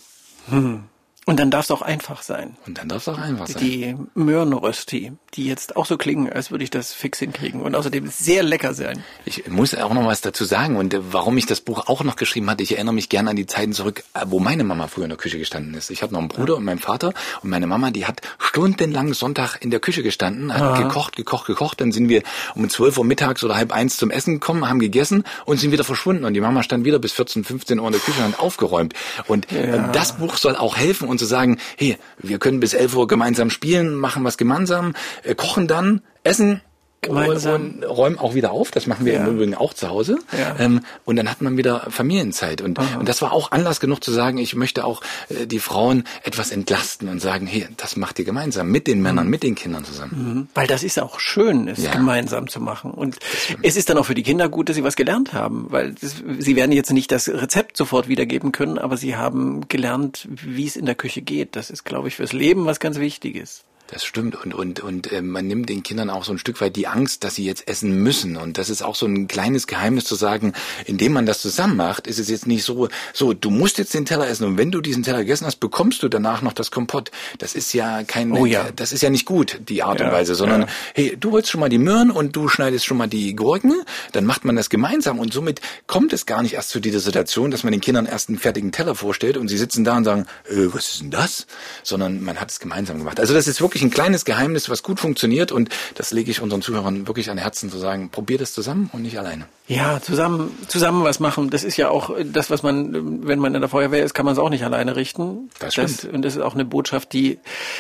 Mhm. Und dann darf es auch einfach sein. Und dann darf es auch einfach sein. Die Möhrenrösti, die jetzt auch so klingen, als würde ich das fix hinkriegen und außerdem sehr lecker sein. Ich muss auch noch was dazu sagen und äh, warum ich das Buch auch noch geschrieben hatte, ich erinnere mich gerne an die Zeiten zurück, äh, wo meine Mama früher in der Küche gestanden ist. Ich habe noch einen Bruder ja. und meinen Vater und meine Mama, die hat stundenlang Sonntag in der Küche gestanden, hat Aha. gekocht, gekocht, gekocht. Dann sind wir um 12 Uhr mittags oder halb eins zum Essen gekommen, haben gegessen und sind wieder verschwunden und die Mama stand wieder bis 14, 15 Uhr in der Küche und hat aufgeräumt. Und äh, ja. das Buch soll auch helfen, und zu sagen, hey, wir können bis 11 Uhr gemeinsam spielen, machen was gemeinsam, äh, kochen dann, essen, gemeinsam. Und räumen auch wieder auf. Das machen wir ja. im Übrigen auch zu Hause. Ja. Ähm, und dann hat man wieder Familienzeit. Und, und das war auch Anlass genug zu sagen, ich möchte auch äh, die Frauen etwas entlasten und sagen, hey, das macht ihr gemeinsam mit den Männern, mhm. mit den Kindern zusammen. Mhm. Weil das ist auch schön, es ja. gemeinsam zu machen. Und es ist dann auch für die Kinder gut, dass sie was gelernt haben. Weil das, sie werden jetzt nicht das Rezept sofort wiedergeben können, aber sie haben gelernt, wie es in der Küche geht. Das ist, glaube ich, fürs Leben was ganz Wichtiges. Das stimmt. Und, und, und äh, man nimmt den Kindern auch so ein Stück weit die Angst, dass sie jetzt essen müssen. Und das ist auch so ein kleines Geheimnis zu sagen, indem man das zusammen macht, ist es jetzt nicht so, so, du musst jetzt den Teller essen und wenn du diesen Teller gegessen hast, bekommst du danach noch das Kompott. Das ist ja kein, Oh ja. das ist ja nicht gut, die Art und Ja, Weise, sondern ja. hey, du holst schon mal die Möhren und du schneidest schon mal die Gurken, dann macht man das gemeinsam und somit kommt es gar nicht erst zu dieser Situation, dass man den Kindern erst einen fertigen Teller vorstellt und sie sitzen da und sagen, äh, was ist denn das? Sondern man hat es gemeinsam gemacht. Also das ist wirklich ein kleines Geheimnis, was gut funktioniert und das lege ich unseren Zuhörern wirklich an Herzen zu sagen, probiert es zusammen und nicht alleine. Ja, zusammen, zusammen was machen. Das ist ja auch das, was man, wenn man in der Feuerwehr ist, kann man es auch nicht alleine richten. Das stimmt. und das ist auch eine Botschaft, die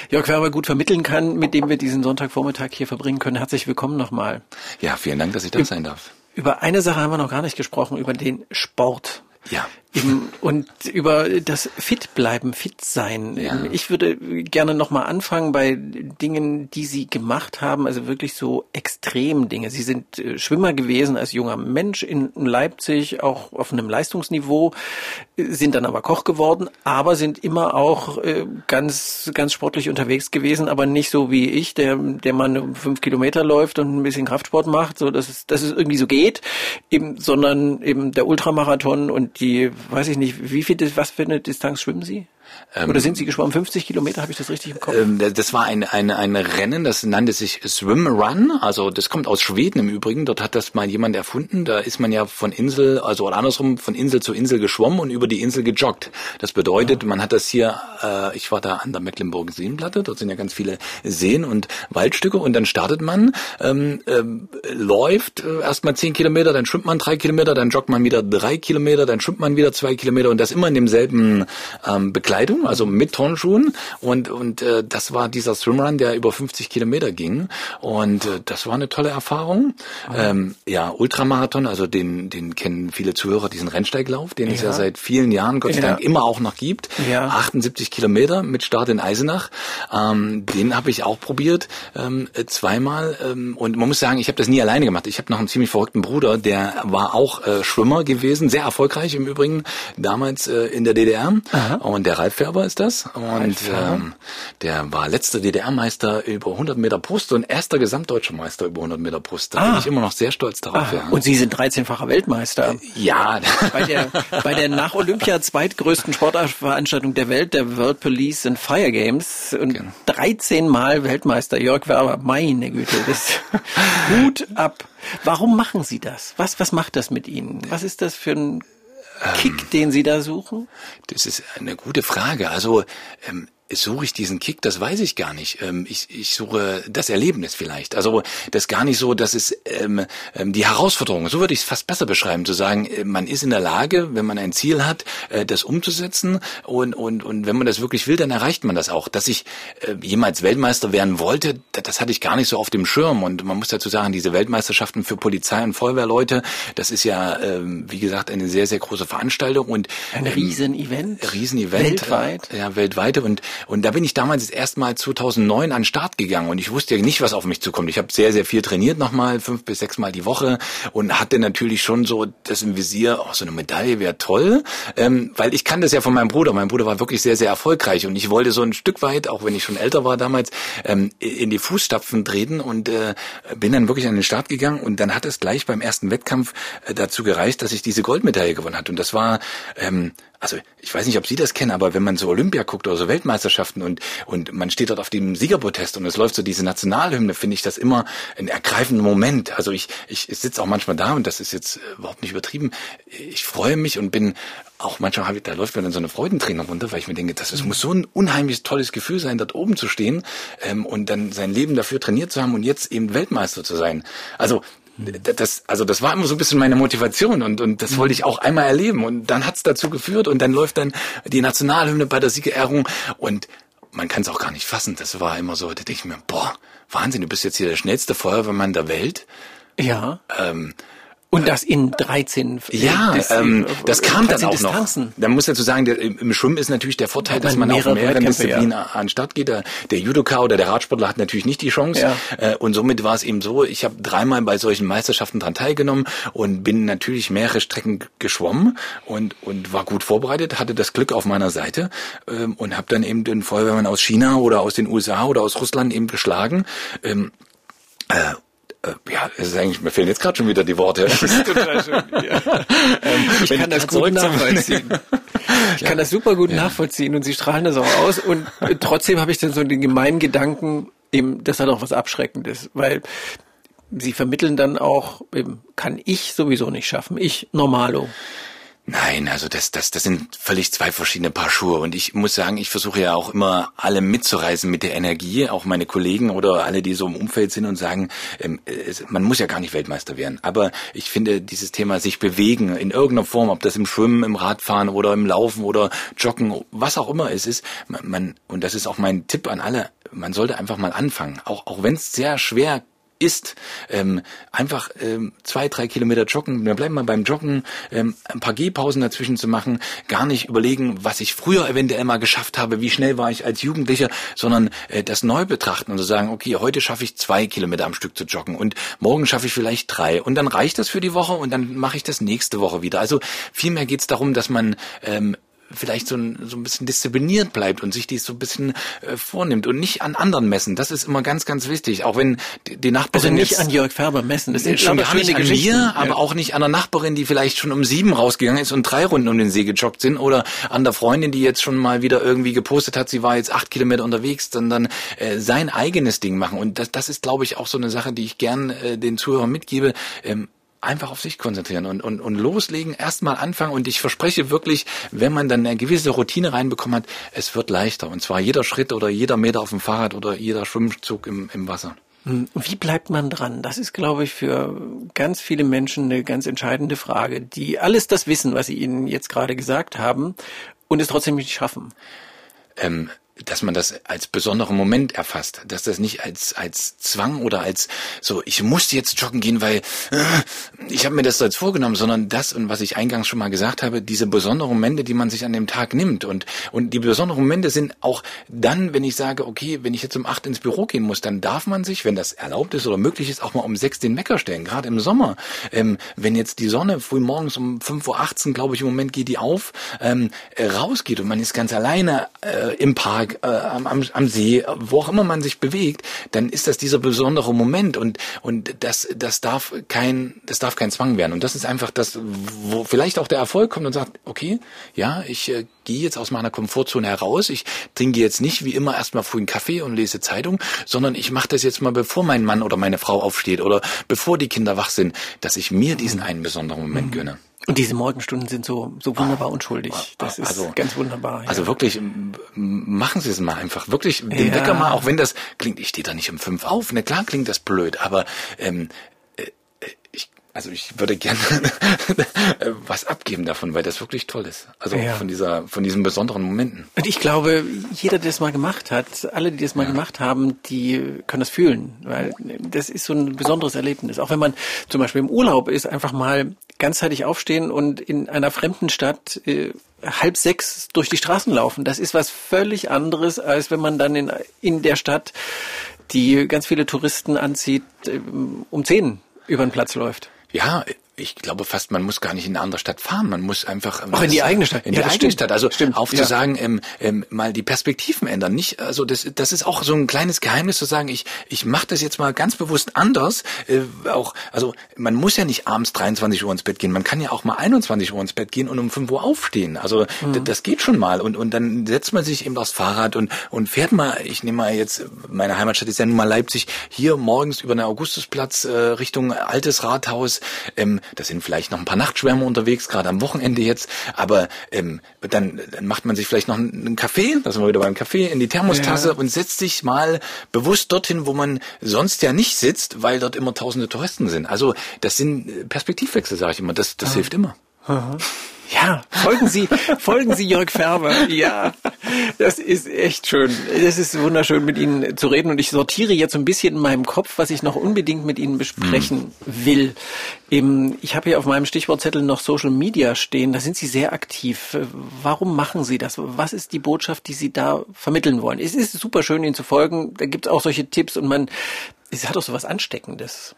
Jörg Werber gut vermitteln kann, mit dem wir diesen Sonntagvormittag hier verbringen können. Herzlich willkommen nochmal. Ja, vielen Dank, dass ich da sein darf. Über eine Sache haben wir noch gar nicht gesprochen, über den Sport. Ja. Und über das fit bleiben, fit sein. Ja. Ich würde gerne nochmal anfangen bei Dingen, die Sie gemacht haben, also wirklich so extrem Dinge. Sie sind äh, Schwimmer gewesen als junger Mensch in Leipzig, auch auf einem Leistungsniveau, äh, sind dann aber Koch geworden, aber sind immer auch äh, ganz, ganz sportlich unterwegs gewesen, aber nicht so wie ich, der, der mal fünf Kilometer läuft und ein bisschen Kraftsport macht, so dass es, dass es irgendwie so geht, eben, sondern eben der Ultramarathon und die, weiß ich nicht, wie viel, was für eine Distanz schwimmen Sie? Oder sind Sie geschwommen? 50 Kilometer, habe ich das richtig im Kopf? Ähm, das war ein, ein, ein Rennen, das nannte sich Swim Run. Also das kommt aus Schweden im Übrigen. Dort hat das mal jemand erfunden. Da ist man ja von Insel, also oder andersrum, von Insel zu Insel geschwommen und über die Insel gejoggt. Das bedeutet, man hat das hier, äh, ich war da an der Mecklenburger Seenplatte, dort sind ja ganz viele Seen und Waldstücke und dann startet man, ähm, ähm, läuft äh, erstmal zehn Kilometer, dann schwimmt man drei Kilometer, dann joggt man wieder drei Kilometer, dann schwimmt man wieder zwei Kilometer und das immer in demselben ähm, Bekleidung, also mit Turnschuhen und und äh, das war dieser Swimrun, der über 50 Kilometer ging und äh, das war eine tolle Erfahrung. Ähm, ja, Ultramarathon, also den den kennen viele Zuhörer, diesen Rennsteiglauf, den es ja Ja. seit vielen Jahren Gott sei Ja. Dank immer auch noch gibt. Ja. 78 Kilometer mit Start in Eisenach. Ähm, den habe ich auch probiert ähm, äh, zweimal ähm, und man muss sagen, ich habe das nie alleine gemacht. Ich habe noch einen ziemlich verrückten Bruder, der war auch äh, Schwimmer gewesen, sehr erfolgreich im Übrigen damals äh, in der DDR. Und der Ralf Färber ist das und ähm, der war letzter DDR-Meister über 100 Meter Brust und erster gesamtdeutscher Meister über 100 Meter Brust. Da Ah. bin ich immer noch sehr stolz darauf. ja. Und Sie sind 13-facher Weltmeister. ja, Bei der, bei der nach Olympia zweitgrößten Sportveranstaltung der Welt, der World Police and Fire Games und Genau. 13 Mal Weltmeister Jörg Werber. Meine Güte, das Hut ab. Warum machen Sie das? Was, was macht das mit Ihnen? Was ist das für ein Kick, den Sie da suchen? Das ist eine gute Frage. Also ähm, suche ich diesen Kick, das weiß ich gar nicht. Ähm, ich, ich suche das Erlebnis vielleicht. Also das gar nicht so, dass es ähm, ähm, die Herausforderung, so würde ich es fast besser beschreiben, zu sagen, äh, man ist in der Lage, wenn man ein Ziel hat, äh, das umzusetzen und, und, und wenn man das wirklich will, dann erreicht man das auch. Dass ich äh, jemals Weltmeister werden wollte, das, hatte ich gar nicht so auf dem Schirm und man muss dazu sagen, diese Weltmeisterschaften für Polizei und Feuerwehrleute, das ist ja, ähm, wie gesagt, eine sehr, sehr große Veranstaltung und Ein Riesenevent. Riesenevent. Weltweit. äh, Ja, weltweit. Und, und da bin ich damals das erste Mal 2009 an den Start gegangen. Und ich wusste ja nicht, was auf mich zukommt. Ich habe sehr, sehr viel trainiert nochmal, fünf bis sechs Mal die Woche. Und hatte natürlich schon so das im Visier, oh, so eine Medaille wäre toll, ähm, weil ich kann das ja von meinem Bruder. Mein Bruder war wirklich sehr, sehr erfolgreich. Und ich wollte so ein Stück weit, auch wenn ich schon älter war damals, ähm, in die Fußstapfen treten. Und äh, bin dann wirklich an den Start gegangen. Und dann hat es gleich beim ersten Wettkampf äh, dazu gereicht, dass ich diese Goldmedaille gewonnen hat und das war ähm, also ich weiß nicht, ob Sie das kennen, aber wenn man so Olympia guckt oder so Weltmeisterschaften und und man steht dort auf dem Siegerprotest und es läuft so diese Nationalhymne, finde ich das immer ein ergreifender Moment. Also ich ich, sitze auch manchmal da und das ist jetzt äh, überhaupt nicht übertrieben. Ich freue mich und bin auch manchmal da läuft mir dann so eine Freudenträne runter, weil ich mir denke, das ist, muss so ein unheimlich tolles Gefühl sein, dort oben zu stehen ähm, und dann sein Leben dafür trainiert zu haben und jetzt eben Weltmeister zu sein. Also das, also das war immer so ein bisschen meine Motivation und, und das wollte ich auch einmal erleben. Und dann hat's dazu geführt und dann läuft dann die Nationalhymne bei der Siegerehrung und man kann es auch gar nicht fassen. Das war immer so, da denke ich mir, boah, Wahnsinn, du bist jetzt hier der schnellste Feuerwehrmann der Welt. Ja. Ähm, Und das in 13. Ja, das, ähm, das kam dann auch Distanzen. noch. Da muss dazu sagen, der, im Schwimmen ist natürlich der Vorteil, dass man auf mehreren Disziplinen ja. an Start geht. Der, der Judoka oder der Radsportler hat natürlich nicht die Chance. Ja. Äh, und somit war es eben so, ich habe dreimal bei solchen Meisterschaften dran teilgenommen und bin natürlich mehrere Strecken geschwommen und, und war gut vorbereitet, hatte das Glück auf meiner Seite ähm, und habe dann eben den Feuerwehrmann aus China oder aus den USA oder aus Russland eben geschlagen. Äh, äh, ja, es ist eigentlich, mir fehlen jetzt gerade schon wieder die Worte. Das ist total schön. Ja. ähm, ich kann das gut nachvollziehen. Ich ja. kann das super gut ja. nachvollziehen und sie strahlen das auch aus und trotzdem habe ich dann so den gemeinen Gedanken, eben, das hat auch was Abschreckendes, weil sie vermitteln dann auch, eben, kann ich sowieso nicht schaffen, ich Normalo. Nein, also das, das, das sind völlig zwei verschiedene Paar Schuhe. Und ich muss sagen, ich versuche ja auch immer alle mitzureisen mit der Energie, auch meine Kollegen oder alle, die so im Umfeld sind und sagen, ähm, man muss ja gar nicht Weltmeister werden. Aber ich finde dieses Thema sich bewegen in irgendeiner Form, ob das im Schwimmen, im Radfahren oder im Laufen oder Joggen, was auch immer es ist, man, man und das ist auch mein Tipp an alle, man sollte einfach mal anfangen. Auch, auch wenn es sehr schwer ist, ähm, einfach ähm, zwei, drei Kilometer joggen, wir bleiben mal beim Joggen, ähm, ein paar Gehpausen dazwischen zu machen, gar nicht überlegen, was ich früher eventuell mal geschafft habe, wie schnell war ich als Jugendlicher, sondern äh, das neu betrachten und zu sagen, okay, heute schaffe ich zwei Kilometer am Stück zu joggen und morgen schaffe ich vielleicht drei. Und dann reicht das für die Woche und dann mache ich das nächste Woche wieder. Also vielmehr geht es darum, dass man ähm, vielleicht so ein, so ein bisschen diszipliniert bleibt und sich dies so ein bisschen äh, vornimmt und nicht an anderen messen. Das ist immer ganz, ganz wichtig. Auch wenn die Nachbarin also nicht jetzt, an Jörg Färber messen. Das sind schon gar nicht an mir, aber auch nicht an der Nachbarin, die vielleicht schon um sieben rausgegangen ist und drei Runden um den See gejoggt sind oder an der Freundin, die jetzt schon mal wieder irgendwie gepostet hat, sie war jetzt acht Kilometer unterwegs, sondern äh, sein eigenes Ding machen. Und das, das ist, glaube ich, auch so eine Sache, die ich gern äh, den Zuhörern mitgebe. Ähm, einfach auf sich konzentrieren und, und, und loslegen, erstmal anfangen und ich verspreche wirklich, wenn man dann eine gewisse Routine reinbekommen hat, es wird leichter und zwar jeder Schritt oder jeder Meter auf dem Fahrrad oder jeder Schwimmzug im, im Wasser. Hm, wie bleibt man dran? Das ist, glaube ich, für ganz viele Menschen eine ganz entscheidende Frage, die alles das wissen, was Sie Ihnen jetzt gerade gesagt haben und es trotzdem nicht schaffen. Ähm, dass man das als besonderen Moment erfasst, dass das nicht als als Zwang oder als so ich muss jetzt joggen gehen, weil äh, ich habe mir das jetzt vorgenommen, sondern das und was ich eingangs schon mal gesagt habe, diese besonderen Momente, die man sich an dem Tag nimmt. Und und die besonderen Momente sind auch dann, wenn ich sage, okay, wenn ich jetzt um acht ins Büro gehen muss, dann darf man sich, wenn das erlaubt ist oder möglich ist, auch mal um sechs den Wecker stellen, gerade im Sommer, ähm, wenn jetzt die Sonne früh morgens um 5.18 Uhr, glaube ich, im Moment geht die auf, ähm, rausgeht und man ist ganz alleine äh, im Park äh, am, am See, wo auch immer man sich bewegt, dann ist das dieser besondere Moment und und das das darf kein das darf kein Zwang werden und das ist einfach das, wo vielleicht auch der Erfolg kommt und sagt, okay, ja, ich äh, gehe jetzt aus meiner Komfortzone heraus, ich trinke jetzt nicht wie immer erstmal früh einen Kaffee und lese Zeitung, sondern ich mache das jetzt mal, bevor mein Mann oder meine Frau aufsteht oder bevor die Kinder wach sind, dass ich mir diesen einen besonderen Moment gönne. Und diese Morgenstunden sind so, so wunderbar oh, unschuldig. Das ist also, ganz wunderbar. Ja. Also wirklich, machen Sie es mal einfach. Wirklich, den ja. Wecker mal, auch wenn das klingt, ich stehe da nicht um fünf auf. Ne, klar klingt das blöd, aber ähm, also ich würde gerne was abgeben davon, weil das wirklich toll ist. Also ja. von dieser, von diesen besonderen Momenten. Und ich glaube, jeder, der das mal gemacht hat, alle, die das mal ja. gemacht haben, die können das fühlen, weil das ist so ein besonderes Erlebnis. Auch wenn man zum Beispiel im Urlaub ist, einfach mal ganzzeitig aufstehen und in einer fremden Stadt äh, halb sechs durch die Straßen laufen. Das ist was völlig anderes, als wenn man dann in, in der Stadt, die ganz viele Touristen anzieht, äh, um zehn über den Platz läuft. Ja, ich glaube fast, man muss gar nicht in eine andere Stadt fahren. Man muss einfach ähm, auch in die eigene Stadt, in ja, die eigene stimmt. Stadt. Also stimmt. aufzusagen, ja. ähm, ähm, mal die Perspektiven ändern. Nicht, also das, das ist auch so ein kleines Geheimnis zu sagen. Ich, ich mache das jetzt mal ganz bewusst anders. Äh, auch, also man muss ja nicht abends 23 Uhr ins Bett gehen. Man kann ja auch mal 21 Uhr ins Bett gehen und um 5 Uhr aufstehen. Also mhm. das geht schon mal. Und und dann setzt man sich eben aufs Fahrrad und und fährt mal. Ich nehme mal jetzt meine Heimatstadt ist ja nun mal Leipzig. Hier morgens über den Augustusplatz äh, Richtung altes Rathaus. Ähm, das sind vielleicht noch ein paar Nachtschwärme unterwegs, gerade am Wochenende jetzt. Aber ähm, dann, dann macht man sich vielleicht noch einen Kaffee, da sind wir wieder beim Kaffee, in die Thermostasse ja. und setzt sich mal bewusst dorthin, wo man sonst ja nicht sitzt, weil dort immer tausende Touristen sind. Also das sind Perspektivwechsel, sage ich immer. Das, das ah. hilft immer. Aha. Ja, folgen Sie, folgen Sie Jörg Färber. Ja, das ist echt schön. Das ist wunderschön, mit Ihnen zu reden. Und ich sortiere jetzt so ein bisschen in meinem Kopf, was ich noch unbedingt mit Ihnen besprechen will. Ich habe hier auf meinem Stichwortzettel noch Social Media stehen. Da sind Sie sehr aktiv. Warum machen Sie das? Was ist die Botschaft, die Sie da vermitteln wollen? Es ist super schön, Ihnen zu folgen. Da gibt es auch solche Tipps und man, es hat auch so was Ansteckendes.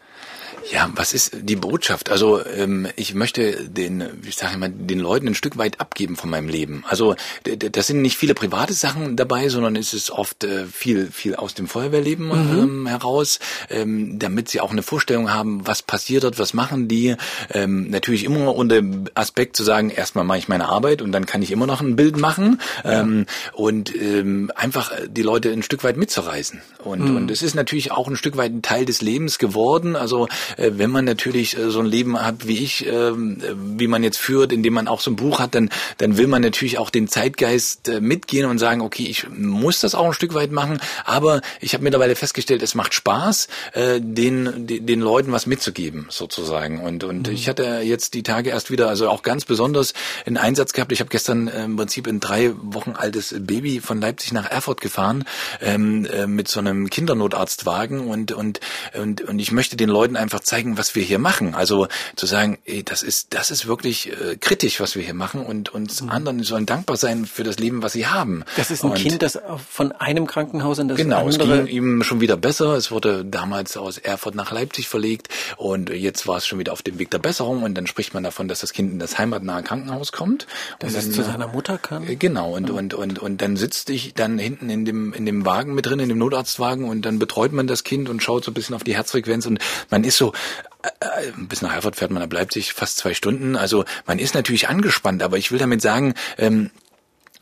Ja, was ist die Botschaft? Also ähm, ich möchte den, ich sage mal, den Leuten ein Stück weit abgeben von meinem Leben. Also das sind nicht viele private Sachen dabei, sondern es ist oft äh, viel, viel aus dem Feuerwehrleben mhm. ähm, heraus, ähm, damit sie auch eine Vorstellung haben, was passiert dort, was machen die. Ähm, natürlich immer unter Aspekt zu sagen, erstmal mache ich meine Arbeit und dann kann ich immer noch ein Bild machen ähm, und ähm, einfach die Leute ein Stück weit mitzureißen. Und, mhm. und es ist natürlich auch ein Stück weit ein Teil des Lebens geworden. Also wenn man natürlich äh, so ein Leben hat wie ich, ähm, wie man jetzt führt, indem man auch so ein Buch hat, dann, dann will man natürlich auch den Zeitgeist äh, mitgehen und sagen, okay, ich muss das auch ein Stück weit machen, aber ich habe mittlerweile festgestellt, es macht Spaß, den, den Leuten was mitzugeben, sozusagen. Und, und mhm. ich hatte jetzt die Tage erst wieder, also auch ganz besonders einen Einsatz gehabt. Ich habe gestern im Prinzip ein drei Wochen altes Baby von Leipzig nach Erfurt gefahren ähm, mit so einem Kindernotarztwagen und, und, und, und ich möchte den Leuten einfach zeigen, was wir hier machen. Also zu sagen, ey, das ist, das ist wirklich äh, kritisch, was wir hier machen und uns mhm. anderen sollen dankbar sein für das Leben, was sie haben. Das ist ein und Kind, das von einem Krankenhaus in das genau, andere... Genau, es ging ihm schon wieder besser. Es wurde damals aus Erfurt nach Leipzig verlegt und jetzt war es schon wieder auf dem Weg der Besserung und dann spricht man davon, dass das Kind in das heimatnahe Krankenhaus kommt. Dass es zu seiner Mutter kann? Äh, genau, und, mhm. und, und, und dann sitzt ich dann hinten in dem, in dem Wagen mit drin, in dem Notarztwagen und dann betreut man das Kind und schaut so ein bisschen auf die Herzfrequenz und man ist so, äh, bis nach Erfurt fährt man, da bleibt sich fast zwei Stunden. Also man ist natürlich angespannt, aber ich will damit sagen, ähm,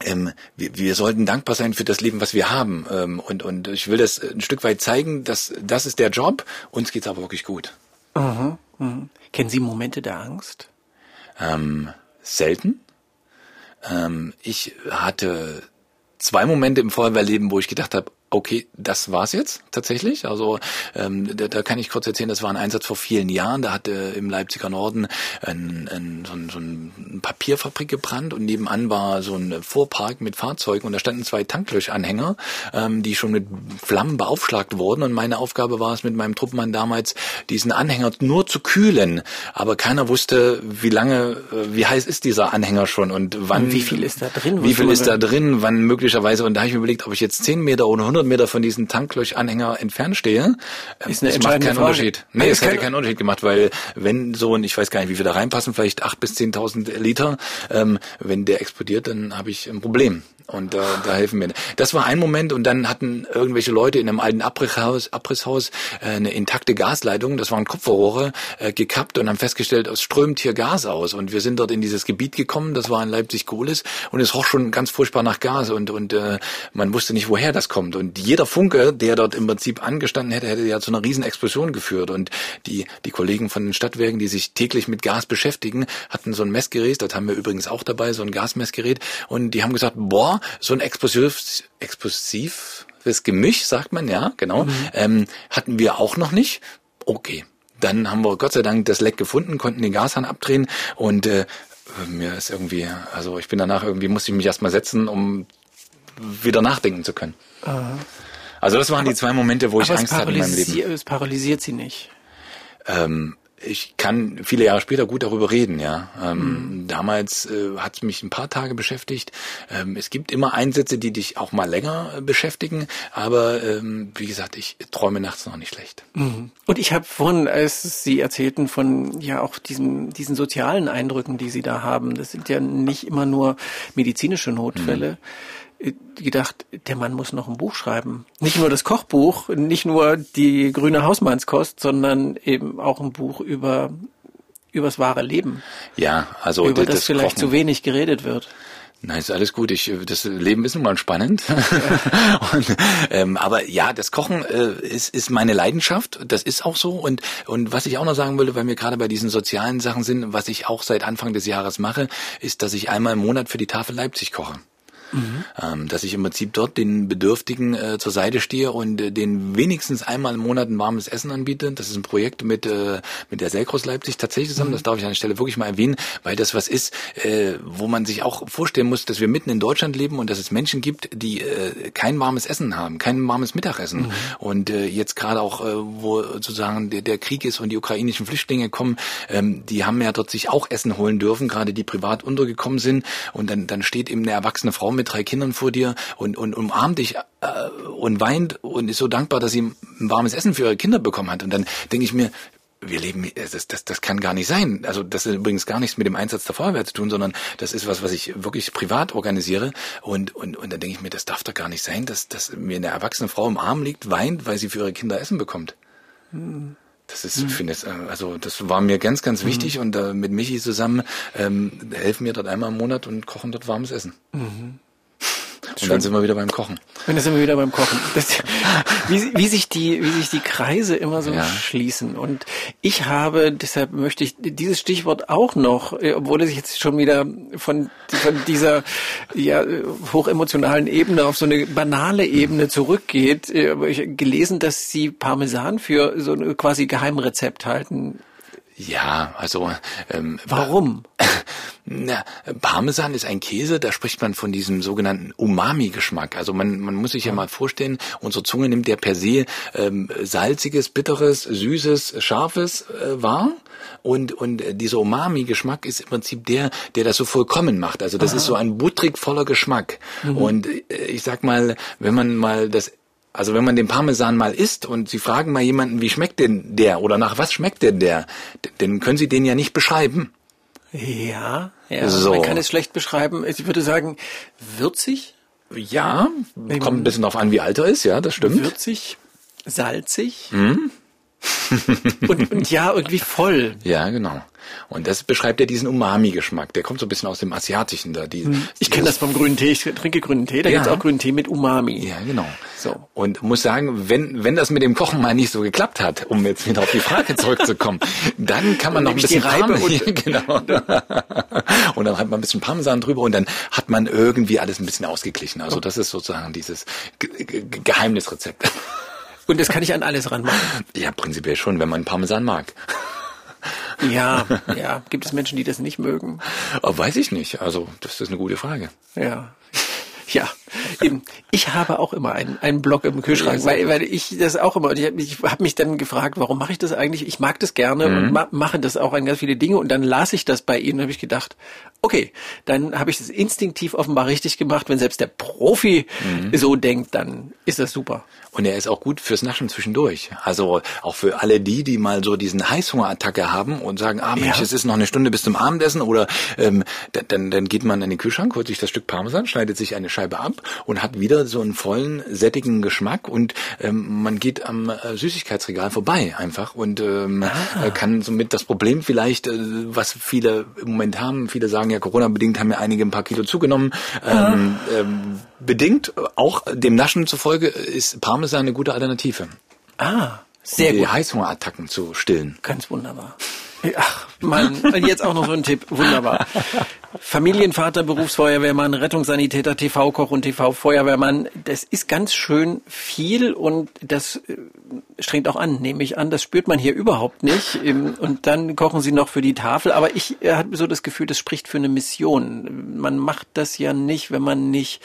ähm, wir, wir sollten dankbar sein für das Leben, was wir haben. Ähm, und, und ich will das ein Stück weit zeigen, dass das ist der Job. Uns geht's aber wirklich gut. Mhm, mhm. Kennen Sie Momente der Angst? Ähm, selten. Ähm, ich hatte zwei Momente im Feuerwehrleben, wo ich gedacht habe, okay, das war's jetzt tatsächlich. Also ähm, da, da kann ich kurz erzählen, das war ein Einsatz vor vielen Jahren. Da hatte im Leipziger Norden ein, ein, so, ein, so ein Papierfabrik gebrannt und nebenan war so ein Vorpark mit Fahrzeugen und da standen zwei Tanklöschanhänger, ähm, die schon mit Flammen beaufschlagt wurden. Und meine Aufgabe war es mit meinem Truppmann damals, diesen Anhänger nur zu kühlen. Aber keiner wusste, wie lange, äh, wie heiß ist dieser Anhänger schon und wann. Und wie viel ist da drin? Wie viel ist da drin? Wann möglicherweise? Und da habe ich mir überlegt, ob ich jetzt zehn Meter oder 100 100 Meter von diesem Tanklöchanhänger entfernt stehe, ist eine es macht keinen Frage. Unterschied. Nee, es hätte keinen Unterschied gemacht, weil wenn so ein, ich weiß gar nicht, wie viel da reinpassen, vielleicht acht bis zehntausend Liter, ähm, wenn der explodiert, dann habe ich ein Problem. Und äh, da helfen wir. Das war ein Moment und dann hatten irgendwelche Leute in einem alten Abrisshaus, Abrisshaus äh, eine intakte Gasleitung, das waren Kupferrohre, äh, gekappt und haben festgestellt, es strömt hier Gas aus. Und wir sind dort in dieses Gebiet gekommen, das war in Leipzig-Gohlis und es roch schon ganz furchtbar nach Gas und, und äh, man wusste nicht, woher das kommt. Und jeder Funke, der dort im Prinzip angestanden hätte, hätte ja zu einer riesen Explosion geführt. Und die, die Kollegen von den Stadtwerken, die sich täglich mit Gas beschäftigen, hatten so ein Messgerät, das haben wir übrigens auch dabei, so ein Gasmessgerät. Und die haben gesagt, boah, so ein explosiv, explosives Gemisch, sagt man, ja, genau, mhm. ähm, hatten wir auch noch nicht. Okay. Dann haben wir Gott sei Dank das Leck gefunden, konnten den Gashahn abdrehen und äh, mir ist irgendwie, also ich bin danach irgendwie, musste ich mich erstmal setzen, um wieder nachdenken zu können. Aha. Also das waren aber, die zwei Momente, wo ich Angst hatte in meinem Leben. Es paralysiert sie nicht. Ähm, ich kann viele Jahre später gut darüber reden, ja. Ähm, mhm. Damals äh, hat es mich ein paar Tage beschäftigt. Ähm, es gibt immer Einsätze, die dich auch mal länger äh, beschäftigen, aber ähm, wie gesagt, ich träume nachts noch nicht schlecht. Mhm. Und ich habe vorhin, als Sie erzählten von ja auch diesen, diesen sozialen Eindrücken, die Sie da haben, das sind ja nicht immer nur medizinische Notfälle. Mhm gedacht, der Mann muss noch ein Buch schreiben. Nicht nur das Kochbuch, nicht nur die grüne Hausmannskost, sondern eben auch ein Buch über übers wahre Leben. Ja, also über das, das vielleicht Kochen. zu wenig geredet wird. Nein, ist alles gut. Ich, das Leben ist nun mal spannend. Ja. und, ähm, aber ja, das Kochen äh, ist, ist meine Leidenschaft. Das ist auch so. Und, und was ich auch noch sagen würde, weil wir gerade bei diesen sozialen Sachen sind, was ich auch seit Anfang des Jahres mache, ist, dass ich einmal im Monat für die Tafel Leipzig koche. Mhm. Ähm, dass ich im Prinzip dort den Bedürftigen äh, zur Seite stehe und äh, den wenigstens einmal im Monat ein warmes Essen anbiete. Das ist ein Projekt mit, äh, mit der Selkros Leipzig tatsächlich zusammen. Mhm. Das darf ich an der Stelle wirklich mal erwähnen, weil das was ist, äh, wo man sich auch vorstellen muss, dass wir mitten in Deutschland leben und dass es Menschen gibt, die äh, kein warmes Essen haben, kein warmes Mittagessen. Mhm. Und äh, jetzt gerade auch, äh, wo sozusagen der, der Krieg ist und die ukrainischen Flüchtlinge kommen, ähm, die haben ja dort sich auch Essen holen dürfen, gerade die privat untergekommen sind. Und dann, dann steht eben eine erwachsene Frau mit drei Kindern vor dir und, und umarmt dich äh, und weint und ist so dankbar, dass sie ein warmes Essen für ihre Kinder bekommen hat. Und dann denke ich mir, wir leben, das, das, das kann gar nicht sein. Also das ist übrigens gar nichts mit dem Einsatz der Feuerwehr zu tun, sondern das ist was, was ich wirklich privat organisiere. Und, und, und dann denke ich mir, das darf doch gar nicht sein, dass, dass mir eine erwachsene Frau im Arm liegt, weint, weil sie für ihre Kinder Essen bekommt. Hm. Das ist, mhm. finde ich, also das war mir ganz, ganz wichtig mhm. und äh, mit Michi zusammen ähm, helfen wir dort einmal im Monat und kochen dort warmes Essen. Mhm. Und dann sind wir wieder beim Kochen. Und dann sind wir wieder beim Kochen. Das, wie, wie, sich die, wie sich die Kreise immer so ja. schließen. Und ich habe, deshalb möchte ich dieses Stichwort auch noch, äh, obwohl es jetzt schon wieder von, von dieser ja, hochemotionalen Ebene auf so eine banale Ebene zurückgeht, äh, habe ich gelesen, dass Sie Parmesan für so ein quasi Geheimrezept halten. Ja, also ähm, warum? Na, Parmesan ist ein Käse, da spricht man von diesem sogenannten Umami-Geschmack. Also man, man muss sich ja mal vorstellen, unsere Zunge nimmt ja per se ähm, salziges, bitteres, süßes, scharfes äh, wahr. Und, und dieser Umami-Geschmack ist im Prinzip der, der das so vollkommen macht. Also das Aha. ist so ein butterig voller Geschmack. Mhm. Und äh, ich sag mal, wenn man mal das also wenn man den Parmesan mal isst und Sie fragen mal jemanden, wie schmeckt denn der oder nach was schmeckt denn der, dann können Sie den ja nicht beschreiben. Ja, ja. So. Man kann es schlecht beschreiben. Ich würde sagen, würzig. Ja, kommt ein bisschen darauf an, wie alt er ist, ja, das stimmt. Würzig, salzig. Hm? Und, und ja, irgendwie voll. Ja, genau. Und das beschreibt ja diesen Umami-Geschmack. Der kommt so ein bisschen aus dem Asiatischen da. Die, hm. ich kenne das vom grünen Tee. Ich trinke grünen Tee. Da ja. gibt's auch grünen Tee mit Umami. Ja, genau. So. Und muss sagen, wenn, wenn das mit dem Kochen mal nicht so geklappt hat, um jetzt wieder auf die Frage zurückzukommen, dann kann man noch ein bisschen Reibe und, genau. und dann hat man ein bisschen Parmesan drüber und dann hat man irgendwie alles ein bisschen ausgeglichen. Also das ist sozusagen dieses Geheimnisrezept. Und das kann ich an alles ranmachen. Ja, prinzipiell schon, wenn man Parmesan mag. Ja, ja. Gibt es Menschen, die das nicht mögen? Oh, weiß ich nicht. Also, das ist eine gute Frage. Ja. Ja, eben. Ich habe auch immer einen, einen Block im Kühlschrank, weil, weil ich das auch immer, ich habe mich, hab mich dann gefragt, warum mache ich das eigentlich? Ich mag das gerne mhm. und ma mache das auch an ganz viele Dinge und dann las ich das bei Ihnen und habe ich gedacht, okay, dann habe ich das instinktiv offenbar richtig gemacht. Wenn selbst der Profi mhm. so denkt, dann ist das super. Und er ist auch gut fürs Naschen zwischendurch. Also auch für alle die, die mal so diesen Heißhungerattacke haben und sagen, ah Mensch, ja. es ist noch eine Stunde bis zum Abendessen oder ähm, dann, dann geht man in den Kühlschrank, holt sich das Stück Parmesan, schneidet sich eine Scheibe ab und hat wieder so einen vollen, sättigen Geschmack und ähm, man geht am äh, Süßigkeitsregal vorbei einfach und ähm, ah. kann somit das Problem vielleicht, äh, was viele im Moment haben, viele sagen ja, Corona-bedingt haben ja einige ein paar Kilo zugenommen, ähm, ah. ähm, bedingt auch dem Naschen zufolge ist Parmesan eine gute Alternative. Ah, sehr um die gut. Heißhungerattacken zu stillen. Ganz wunderbar. Ach, Mann, jetzt auch noch so ein Tipp. Wunderbar. Familienvater, Berufsfeuerwehrmann, Rettungssanitäter, TV-Koch und TV-Feuerwehrmann. Das ist ganz schön viel und das äh, strengt auch an, nehme ich an. Das spürt man hier überhaupt nicht. Und dann kochen sie noch für die Tafel. Aber ich äh, habe so das Gefühl, das spricht für eine Mission. Man macht das ja nicht, wenn man nicht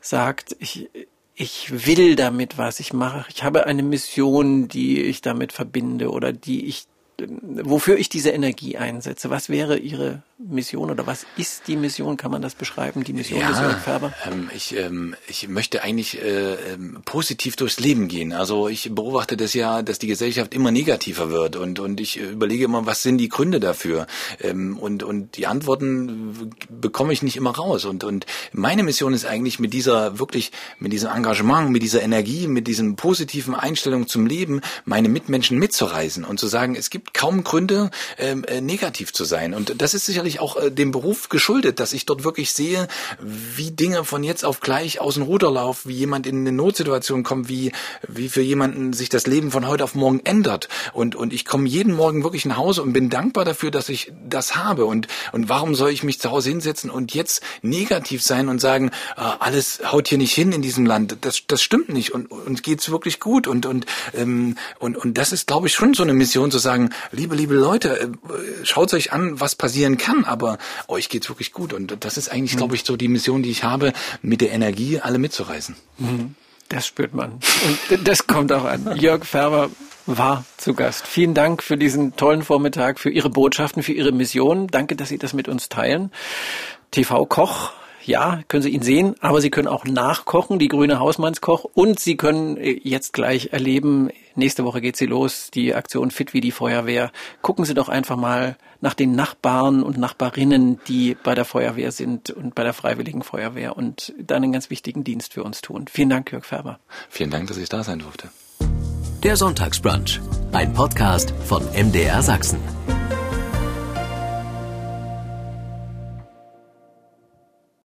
sagt, ich, ich will damit was, ich mache, ich habe eine Mission, die ich damit verbinde oder die ich wofür ich diese Energie einsetze. Was wäre Ihre Mission oder was ist die Mission? Kann man das beschreiben, die Mission ja, des Jörg Färber? Ähm, ich, ähm, ich möchte eigentlich äh, ähm, positiv durchs Leben gehen. Also ich beobachte das ja, dass die Gesellschaft immer negativer wird und, und ich überlege immer, was sind die Gründe dafür? Ähm, und, und die Antworten bekomme ich nicht immer raus. Und, und meine Mission ist eigentlich mit dieser wirklich, mit diesem Engagement, mit dieser Energie, mit diesem positiven Einstellung zum Leben, meine Mitmenschen mitzureisen und zu sagen, es gibt kaum Gründe, ähm, äh, negativ zu sein. Und das ist sicherlich sicherlich auch äh, dem Beruf geschuldet, dass ich dort wirklich sehe, wie Dinge von jetzt auf gleich aus dem Ruder laufen, wie jemand in eine Notsituation kommt, wie, wie für jemanden sich das Leben von heute auf morgen ändert. Und, und ich komme jeden Morgen wirklich nach Hause und bin dankbar dafür, dass ich das habe. Und, und warum soll ich mich zu Hause hinsetzen und jetzt negativ sein und sagen, äh, alles haut hier nicht hin in diesem Land. Das, das stimmt nicht und uns geht's wirklich gut. Und, und, ähm, und, und das ist, glaube ich, schon so eine Mission zu sagen, liebe, liebe Leute, äh, schaut euch an, was passieren kann, aber euch geht's wirklich gut. Und das ist eigentlich, mhm. glaube ich, so die Mission, die ich habe, mit der Energie alle mitzureißen. Mhm. Das spürt man. Und das kommt auch an. Jörg Färber war zu Gast. Vielen Dank für diesen tollen Vormittag, für Ihre Botschaften, für Ihre Mission. Danke, dass Sie das mit uns teilen. TV Koch ja, können Sie ihn sehen, aber Sie können auch nachkochen, die grüne Hausmannskoch. Und Sie können äh, jetzt gleich erleben, nächste Woche geht sie los, die Aktion Fit wie die Feuerwehr. Gucken Sie doch einfach mal nach den Nachbarn und Nachbarinnen, die bei der Feuerwehr sind und bei der Freiwilligen Feuerwehr und da einen ganz wichtigen Dienst für uns tun. Vielen Dank, Jörg Färber. Vielen Dank, dass ich da sein durfte. Der Sonntagsbrunch, ein Podcast von MDR Sachsen.